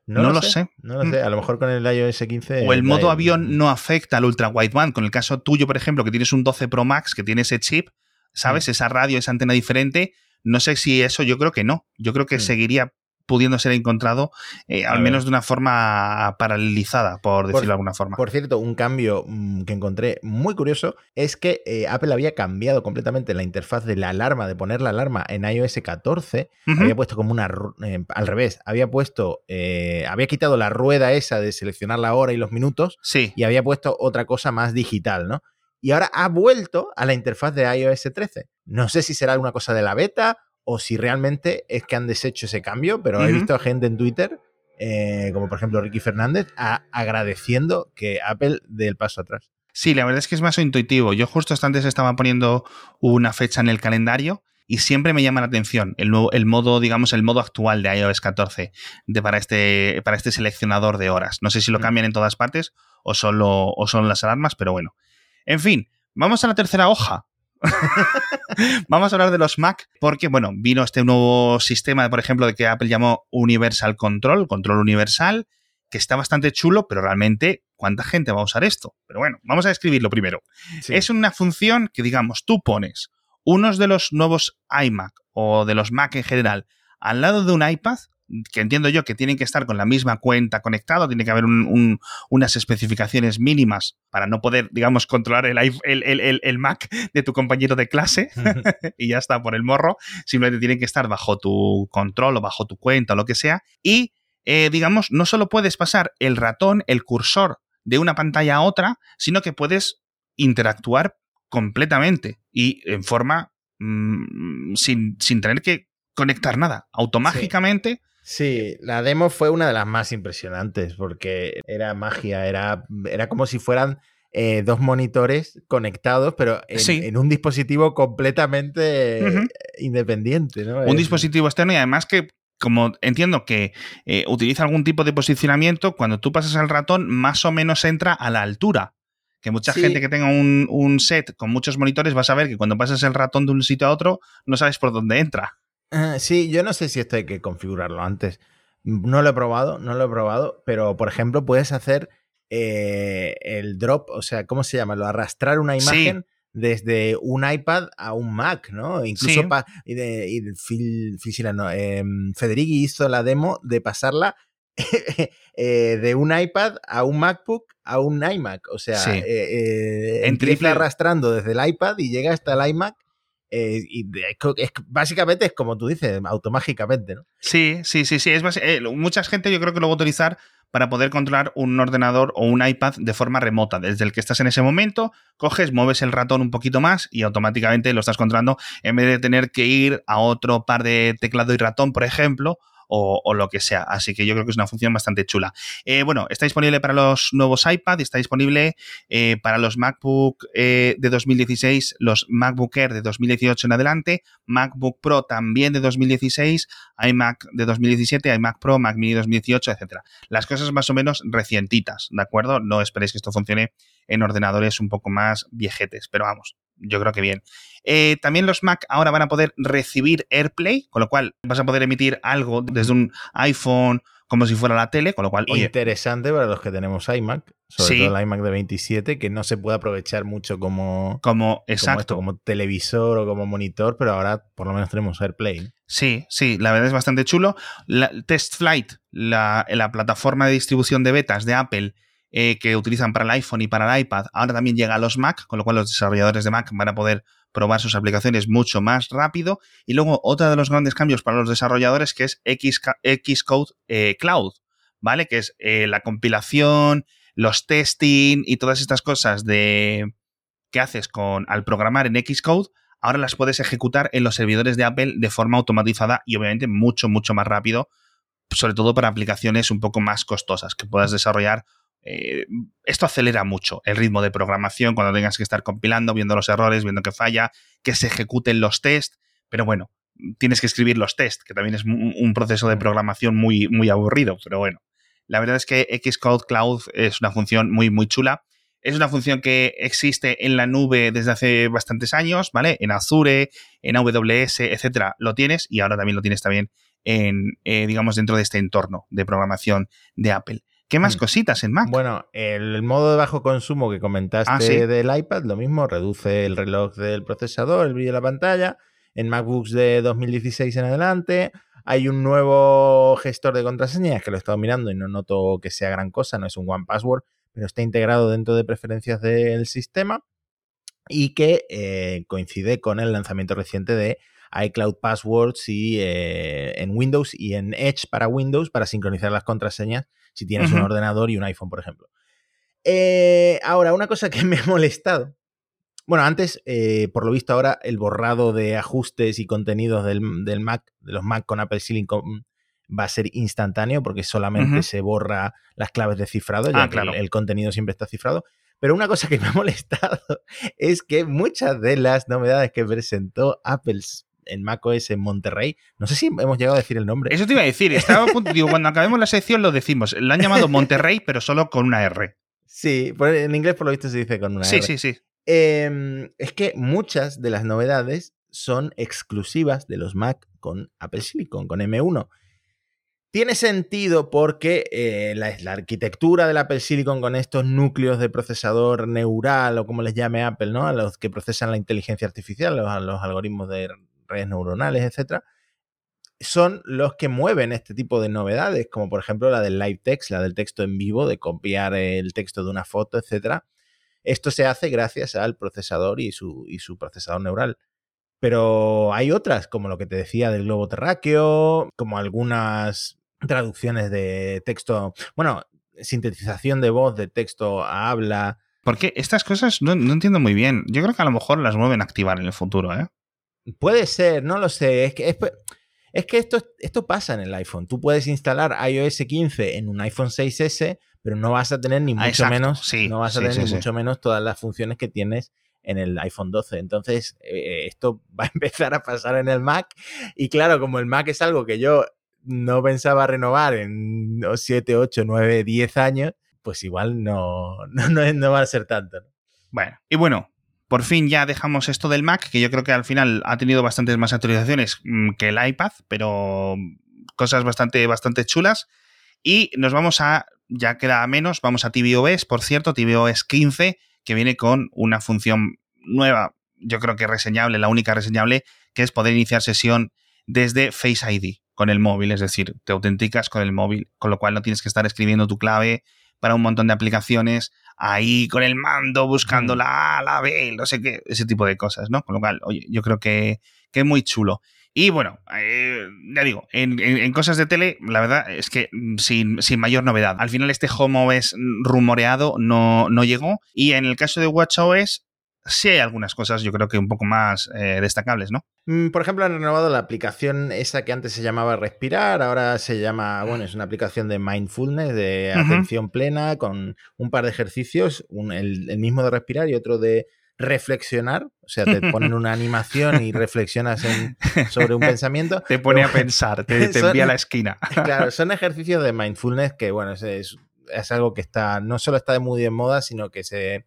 No, lo, sé, No lo sé. A lo mejor con el iOS 15. O el modo avión no afecta al ultra wideband. Con el caso tuyo, por ejemplo, que tienes un 12 Pro Max, que tiene ese chip, ¿sabes? Mm. Esa radio, esa antena diferente. No sé si eso, yo creo que no. Yo creo que mm. seguiría pudiendo ser encontrado, eh, al menos de una forma paralelizada, por decirlo de alguna forma. Por cierto, un cambio mm, que encontré muy curioso es que eh, Apple había cambiado completamente la interfaz de la alarma, de poner la alarma en iOS 14, había puesto como una... Eh, al revés, había puesto, había quitado la rueda esa de seleccionar la hora y los minutos sí. y había puesto otra cosa más digital, ¿no? Y ahora ha vuelto a la interfaz de iOS 13. No sé si será alguna cosa de la beta o si realmente es que han deshecho ese cambio, pero he visto a gente en Twitter, eh, como por ejemplo Ricky Fernández, agradeciendo que Apple dé el paso atrás. Sí, la verdad es que es más intuitivo. Yo justo hasta antes estaba poniendo una fecha en el calendario y siempre me llama la atención el, nuevo, el modo, digamos, el modo actual de iOS 14 de, para, este, para este seleccionador de horas. No sé si lo mm. cambian en todas partes o solo o son las alarmas, pero bueno. En fin, vamos a la tercera hoja. (laughs) Vamos a hablar de los Mac porque, bueno, vino este nuevo sistema, por ejemplo, de que Apple llamó Universal Control, control universal, que está bastante chulo, pero realmente, ¿cuánta gente va a usar esto? Pero bueno, vamos a describirlo primero. Es una función que, digamos, tú pones unos de los nuevos iMac o de los Mac en general al lado de un iPad, que entiendo yo que tienen que estar con la misma cuenta conectado, tiene que haber unas especificaciones mínimas para no poder, digamos, controlar el, el, Mac de tu compañero de clase (laughs) y ya está por el morro, simplemente tienen que estar bajo tu control o bajo tu cuenta o lo que sea. Y, eh, digamos, no solo puedes pasar el ratón, el cursor de una pantalla a otra, sino que puedes interactuar completamente y en forma mm, sin, sin, tener que conectar nada. Automáticamente. Sí. La demo fue una de las más impresionantes porque era magia, era, era como si fueran eh, dos monitores conectados, pero en, un dispositivo completamente independiente. Un dispositivo externo y además que como entiendo que eh, utiliza algún tipo de posicionamiento, cuando tú pasas el ratón, más o menos entra a la altura que mucha gente que tenga un, set con muchos monitores va a saber que cuando pasas el ratón de un sitio a otro no sabes por dónde entra. Ah, sí, yo no sé si esto hay que configurarlo antes. No lo he probado, no lo he probado, pero por ejemplo puedes hacer eh, el drop, o sea, ¿cómo se llama? Lo arrastrar una imagen. desde un iPad a un Mac, ¿no? Incluso y, de, y Phil, no, em, Federighi hizo la demo de pasarla (laughs) Eh, de un iPad a un MacBook a un iMac. O sea, eh, en triple arrastrando desde el iPad y llega hasta el iMac. Y es, básicamente es como tú dices, automáticamente, ¿no? Sí, sí, sí, sí. Es mucha gente yo creo que lo va a utilizar para poder controlar un ordenador o un iPad de forma remota. Desde el que estás en ese momento, coges, mueves el ratón un poquito más y automáticamente lo estás controlando en vez de tener que ir a otro par de teclado y ratón, por ejemplo, o, lo que sea. Así que yo creo que es una función bastante chula. Eh, bueno, está disponible para los nuevos iPad, está disponible eh, para los MacBook eh, de 2016, los MacBook Air de 2018 en adelante, MacBook Pro también de 2016, iMac de 2017, iMac Pro, Mac Mini 2018, etcétera. Las cosas más o menos recientitas, ¿de acuerdo? No esperéis que esto funcione en ordenadores un poco más viejetes, pero vamos, yo creo que bien. Eh, también los Mac ahora van a poder recibir AirPlay, con lo cual vas a poder emitir algo desde un iPhone como si fuera la tele, con lo cual... Interesante para los que tenemos iMac, sobre todo el iMac de 27, que no se puede aprovechar mucho como... Como, exacto. Como, televisor o como monitor, pero ahora por lo menos tenemos AirPlay. Sí, sí, la verdad es bastante chulo. La, Test Flight, la, la plataforma de distribución de betas de Apple, eh, que utilizan para el iPhone y para el iPad, ahora también llega a los Mac, con lo cual los desarrolladores de Mac van a poder probar sus aplicaciones mucho más rápido. Y luego otro de los grandes cambios para los desarrolladores que es Xcode eh, Cloud, ¿vale? Que es eh, la compilación, los testing y todas estas cosas de que haces con al programar en Xcode, ahora las puedes ejecutar en los servidores de Apple de forma automatizada y obviamente mucho, mucho más rápido, sobre todo para aplicaciones un poco más costosas, que puedas desarrollar eh, esto acelera mucho el ritmo de programación cuando tengas que estar compilando, viendo los errores, viendo que falla, que se ejecuten los tests, pero bueno, tienes que escribir los tests, que también es un, proceso de programación muy, muy aburrido, pero bueno, la verdad es que Xcode Cloud es una función muy, muy chula. Es una función que existe en la nube desde hace bastantes años, ¿vale? En Azure, en AWS, etcétera, lo tienes y ahora también lo tienes también en, eh, digamos, dentro de este entorno de programación de Apple. ¿Qué más mm. cositas en Mac? Bueno, el modo de bajo consumo que comentaste ah, del iPad, lo mismo, reduce el reloj del procesador, el brillo de la pantalla. En MacBooks de 2016 en adelante. Hay un nuevo gestor de contraseñas que lo he estado mirando y no noto que sea gran cosa, no es un One Password, pero está integrado dentro de preferencias del sistema y que eh, coincide con el lanzamiento reciente de iCloud Passwords y eh, en Windows y en Edge para Windows para sincronizar las contraseñas si tienes un ordenador y un iPhone, por ejemplo. Eh, ahora, una cosa que (laughs) me ha molestado. Bueno, antes, eh, por lo visto ahora, el borrado de ajustes y contenidos del, Mac, de los Mac con Apple Silicon, va a ser instantáneo porque solamente se borra las claves de cifrado, ya ah, que el, contenido siempre está cifrado. Pero una cosa que me ha (laughs) molestado es que muchas de las novedades que presentó Apple en macOS en Monterrey. No sé si hemos llegado a decir el nombre. Eso te iba a decir. Estaba digo, cuando acabemos la sección lo decimos. Lo han llamado (laughs) Monterrey, pero solo con una R. Sí, en inglés por lo visto se dice con una sí, R. Sí, sí, sí. Em, es que muchas de las novedades son exclusivas de los Mac con Apple Silicon, con M1. Tiene sentido porque eh, la, arquitectura del Apple Silicon con estos núcleos de procesador neural o como les llame Apple, ¿no? A los que procesan la inteligencia artificial, los, los algoritmos de redes neuronales, etcétera, son los que mueven este tipo de novedades, como por ejemplo la del live text, la del texto en vivo, de copiar el texto de una foto, etcétera. Esto se hace gracias al procesador y su, y su procesador neural. Pero hay otras, como lo que te decía del globo terráqueo, como algunas traducciones de texto, bueno, sintetización de voz de texto a habla. Porque estas cosas no, entiendo muy bien. Yo creo que a lo mejor las mueven a activar en el futuro, ¿eh? Puede ser, no lo sé. Es que, es, que esto, esto pasa en el iPhone. Tú puedes instalar iOS 15 en un iPhone 6S, pero no vas a tener ni ah, mucho menos, no vas a tener ni mucho menos todas las funciones que tienes en el iPhone 12. Entonces, eh, esto (laughs) va a empezar a pasar en el Mac. Y claro, como el Mac es algo que yo no pensaba renovar en 7, 8, 9, 10 años, pues igual (laughs) no, no, no, va a ser tanto. Bueno, y bueno, por fin ya dejamos esto del Mac, que yo creo que al final ha tenido bastantes más actualizaciones mm, que el iPad, pero cosas bastante, bastante chulas. Y nos vamos a, ya queda menos, vamos a tvOS, por cierto, tvOS 15, que viene con una función nueva, yo creo que reseñable, la única reseñable, que es poder iniciar sesión desde Face ID con el móvil, es decir, te autenticas con el móvil, con lo cual no tienes que estar escribiendo tu clave para un montón de aplicaciones ahí con el mando buscando la A, la B, no sé qué, ese tipo de cosas, ¿no? Con lo cual, oye, yo creo que, es muy chulo. Y bueno, eh, ya digo, en, cosas de tele, la verdad es que mm, sin, mayor novedad. Al final este Home OS rumoreado no, no llegó. Y en el caso de WatchOS, sí hay algunas cosas, yo creo que un poco más eh, destacables, ¿no? Mm, por ejemplo, han renovado la aplicación esa que antes se llamaba Respirar, ahora se llama, bueno, es una aplicación de mindfulness, de atención plena, con un par de ejercicios, el, mismo de respirar y otro de reflexionar, o sea, te ponen una animación y reflexionas sobre un pensamiento. (laughs) Te pone a pensar, te, envía a la esquina. (laughs) claro, son ejercicios de mindfulness que, bueno, es, es, algo que está, no solo está muy de moda, sino que se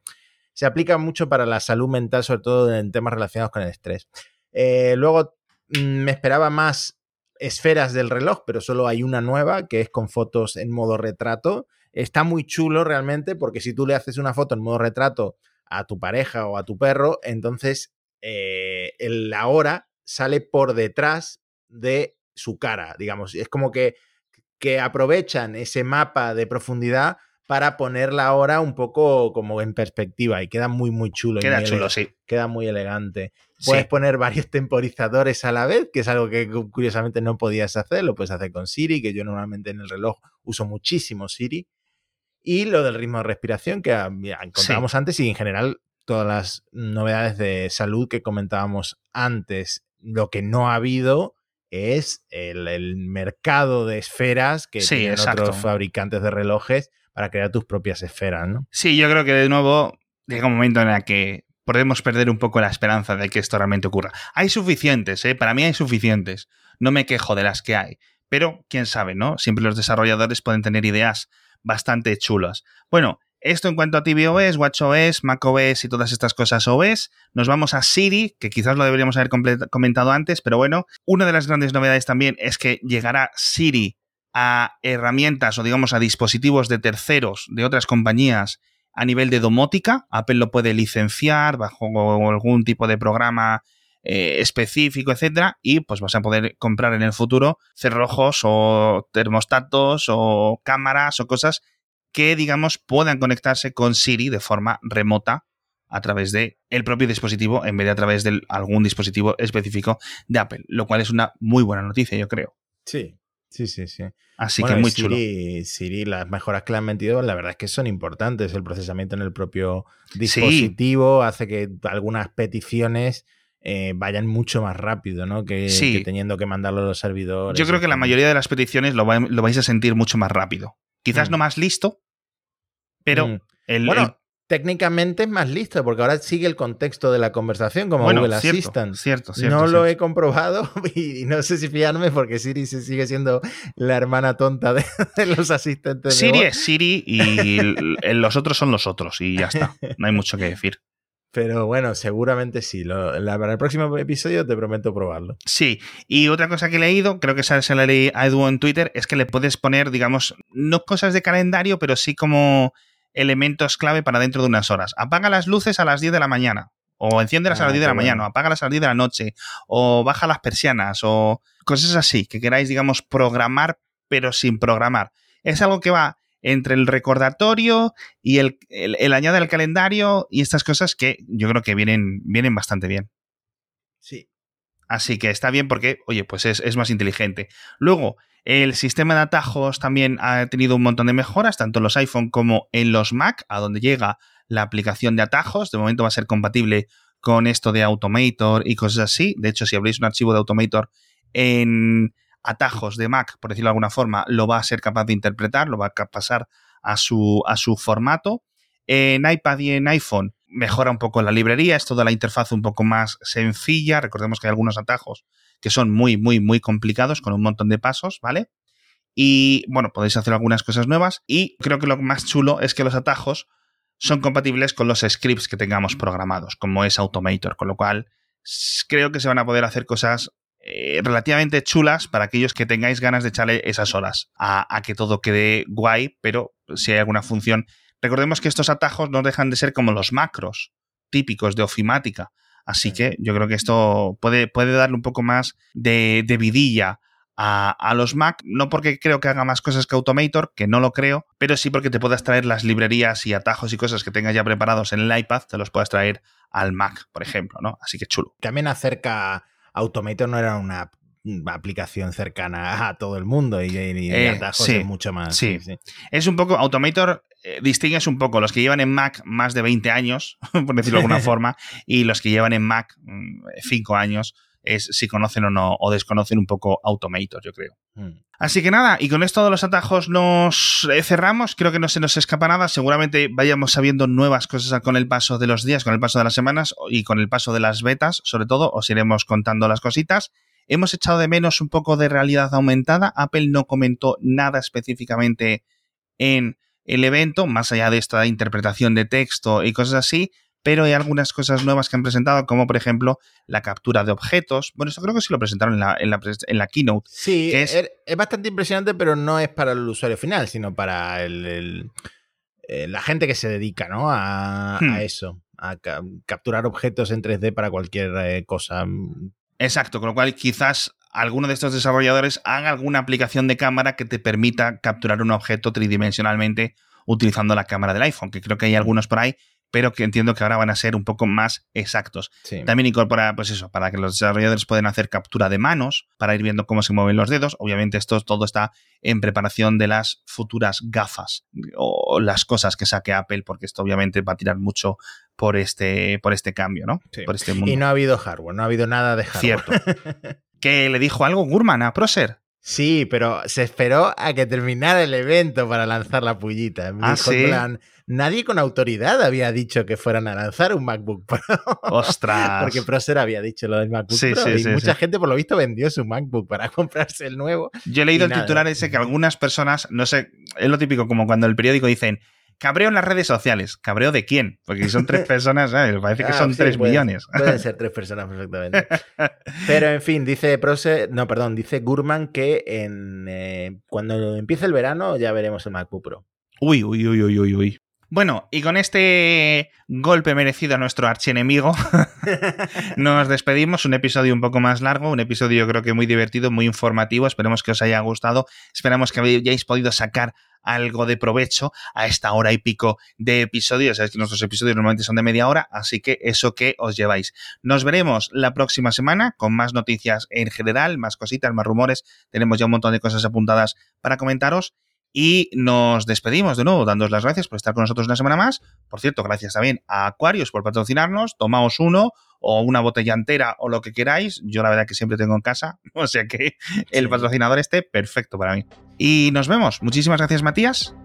se aplica mucho para la salud mental, sobre todo en temas relacionados con el estrés. Eh, luego mm, me esperaba más esferas del reloj, pero solo hay una nueva que es con fotos en modo retrato. Está muy chulo realmente porque si tú le haces una foto en modo retrato a tu pareja o a tu perro, entonces eh, la hora sale por detrás de su cara, digamos. Es como que, que aprovechan ese mapa de profundidad para poner la hora un poco como en perspectiva y queda muy, muy chulo. Queda chulo, sí. Queda muy elegante. Puedes poner varios temporizadores a la vez, que es algo que curiosamente no podías hacer, lo puedes hacer con Siri, que yo normalmente en el reloj uso muchísimo Siri. Y lo del ritmo de respiración que encontrábamos antes y en general todas las novedades de salud que comentábamos antes. Lo que no ha habido es el, mercado de esferas que tienen otros fabricantes de relojes para crear tus propias esferas, ¿no? Sí, yo creo que de nuevo llega un momento en el que podemos perder un poco la esperanza de que esto realmente ocurra. Hay suficientes, ¿eh? Para mí hay suficientes. No me quejo de las que hay. Pero, quién sabe, ¿no? Siempre los desarrolladores pueden tener ideas bastante chulas. Bueno, esto en cuanto a tvOS, WatchOS, macOS y todas estas cosas OS. Nos vamos a Siri, que quizás lo deberíamos haber comentado antes, pero bueno, una de las grandes novedades también es que llegará Siri a herramientas o digamos a dispositivos de terceros de otras compañías a nivel de domótica. Apple lo puede licenciar bajo algún tipo de programa eh, específico, etcétera, y pues vas a poder comprar en el futuro cerrojos o termostatos o cámaras o cosas que digamos puedan conectarse con Siri de forma remota a través de el propio dispositivo en vez de a través de algún dispositivo específico de Apple, lo cual es una muy buena noticia, yo creo. Sí, Sí, sí, sí. Así que muy chulo. Siri, las mejoras que le han metido, la verdad es que son importantes. El procesamiento en el propio dispositivo hace que algunas peticiones eh, vayan mucho más rápido, ¿no? Que, teniendo que mandarlo a los servidores. Yo creo que la mayoría de las peticiones lo, vais a sentir mucho más rápido. Quizás mm. no más listo, pero mm. el, técnicamente es más listo, porque ahora sigue el contexto de la conversación como Google Assistant. Cierto, cierto. No lo he comprobado (laughs) y no sé si fiarme porque Siri sigue siendo la hermana tonta de, (laughs) los asistentes. Siri es Siri y los otros son los otros y ya está. No hay mucho que decir. Pero bueno, seguramente sí. para el próximo episodio te prometo probarlo. Sí, y otra cosa que he leído, creo que se la leí a Edu en Twitter, es que le puedes poner, digamos, no cosas de calendario, pero sí como elementos clave para dentro de unas horas. Apaga las luces a las 10 de la mañana, o enciéndelas a las 10 ah, de la mañana, o apágalas a las 10 de la noche, o baja las persianas, o cosas así, que queráis, digamos, programar, pero sin programar. Es algo que va entre el recordatorio y el, el, añade al calendario y estas cosas que yo creo que vienen, vienen bastante bien. Sí. Así que está bien porque, oye, pues es, más inteligente. Luego, el sistema de atajos también ha tenido un montón de mejoras, tanto en los iPhone como en los Mac, a donde llega la aplicación de atajos. De momento va a ser compatible con esto de Automator y cosas así. De hecho, si abrís un archivo de Automator en, atajos de Mac, por decirlo de alguna forma, lo va a ser capaz de interpretar, lo va a pasar a su, a su formato. En iPad y en iPhone mejora un poco la librería, es toda la interfaz un poco más sencilla. Recordemos que hay algunos atajos que son muy, muy, muy complicados con un montón de pasos, ¿vale? Y bueno, podéis hacer algunas cosas nuevas. Y creo que lo más chulo es que los atajos son compatibles con los scripts que tengamos programados, como es Automator, con lo cual creo que se van a poder hacer cosas eh, relativamente chulas para aquellos que tengáis ganas de echarle esas horas a, que todo quede guay, pero si hay alguna función. Recordemos que estos atajos no dejan de ser como los macros típicos de ofimática. Así que yo creo que esto puede, puede darle un poco más de, vidilla a, a, los Mac, no porque creo que haga más cosas que Automator, que no lo creo, pero sí porque te puedas traer las librerías y atajos y cosas que tengas ya preparados en el iPad, te los puedas traer al Mac, por ejemplo, ¿no? Así que chulo. También acerca Automator no era una aplicación cercana a todo el mundo y, y, eh, es mucho más. Sí. Es un poco, Automator eh, distingues un poco los que llevan en Mac más de 20 años, (laughs) por decirlo de alguna (laughs) forma, y los que llevan en Mac 5 mm, años es si conocen o no, o desconocen un poco Automator, yo creo. Hmm. Así que nada, y con esto de los atajos nos eh, cerramos. Creo que no se nos escapa nada. Seguramente vayamos sabiendo nuevas cosas con el paso de los días, con el paso de las semanas y con el paso de las betas, sobre todo, os iremos contando las cositas. Hemos echado de menos un poco de realidad aumentada. Apple no comentó nada específicamente en el evento, más allá de esta interpretación de texto y cosas así pero hay algunas cosas nuevas que han presentado, como por ejemplo la captura de objetos. Bueno, esto creo que sí lo presentaron en la, en la, keynote. Sí, es, es, bastante impresionante, pero no es para el usuario final, sino para el, eh, la gente que se dedica ¿no? a, hmm. eso, a capturar objetos en 3D para cualquier eh, cosa. Exacto, con lo cual quizás alguno de estos desarrolladores haga alguna aplicación de cámara que te permita capturar un objeto tridimensionalmente utilizando la cámara del iPhone, que creo que hay algunos por ahí pero que entiendo que ahora van a ser un poco más exactos. También incorpora, pues eso, para que los desarrolladores puedan hacer captura de manos, para ir viendo cómo se mueven los dedos. Obviamente esto todo está en preparación de las futuras gafas o las cosas que saque Apple, porque esto obviamente va a tirar mucho por este, por este cambio, ¿no? Por este mundo. Y no ha habido hardware, no ha habido nada de hardware. Cierto. (laughs) ¿Que le dijo algo Gurman a Proser? Sí, pero se esperó a que terminara el evento para lanzar la pullita. Ah, ¿sí? nadie con autoridad había dicho que fueran a lanzar un MacBook (laughs) Pro. ¡Ostras! Porque Procer había dicho lo del MacBook Pro y mucha gente por lo visto vendió su MacBook para (laughs) comprarse el nuevo. Yo he leído el titular ese que algunas personas, no sé, es lo típico como cuando el periódico dicen Cabreo en las redes sociales. ¿Cabreo de quién? Porque si son tres (laughs) personas, parece que ah, son tres millones. Pueden ser tres personas perfectamente. (laughs) Pero en fin, dice Procer, no, perdón, dice Gurman que en, eh, cuando empiece el verano ya veremos el MacBook Pro. Uy, uy, uy, uy, uy, uy. Bueno, y con este golpe merecido a nuestro archienemigo, (laughs) nos despedimos. Un episodio un poco más largo, un episodio yo creo que muy divertido, muy informativo. Esperemos que os haya gustado. Esperamos que hayáis podido sacar algo de provecho a esta hora y pico de episodios. Sabéis que nuestros episodios normalmente son de media hora, así que eso que os lleváis. Nos veremos la próxima semana con más noticias en general, más cositas, más rumores. Tenemos ya un montón de cosas apuntadas para comentaros. Y nos despedimos de nuevo, dándos las gracias por estar con nosotros una semana más. Por cierto, gracias también a Aquarius por patrocinarnos. Tomaos uno o una botella entera o lo que queráis. Yo la verdad que siempre tengo en casa. (laughs) O sea que el patrocinador esté perfecto para mí. Y nos vemos. Muchísimas gracias, Matías.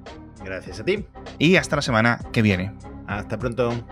Gracias a ti. Y hasta la semana que viene. Hasta pronto.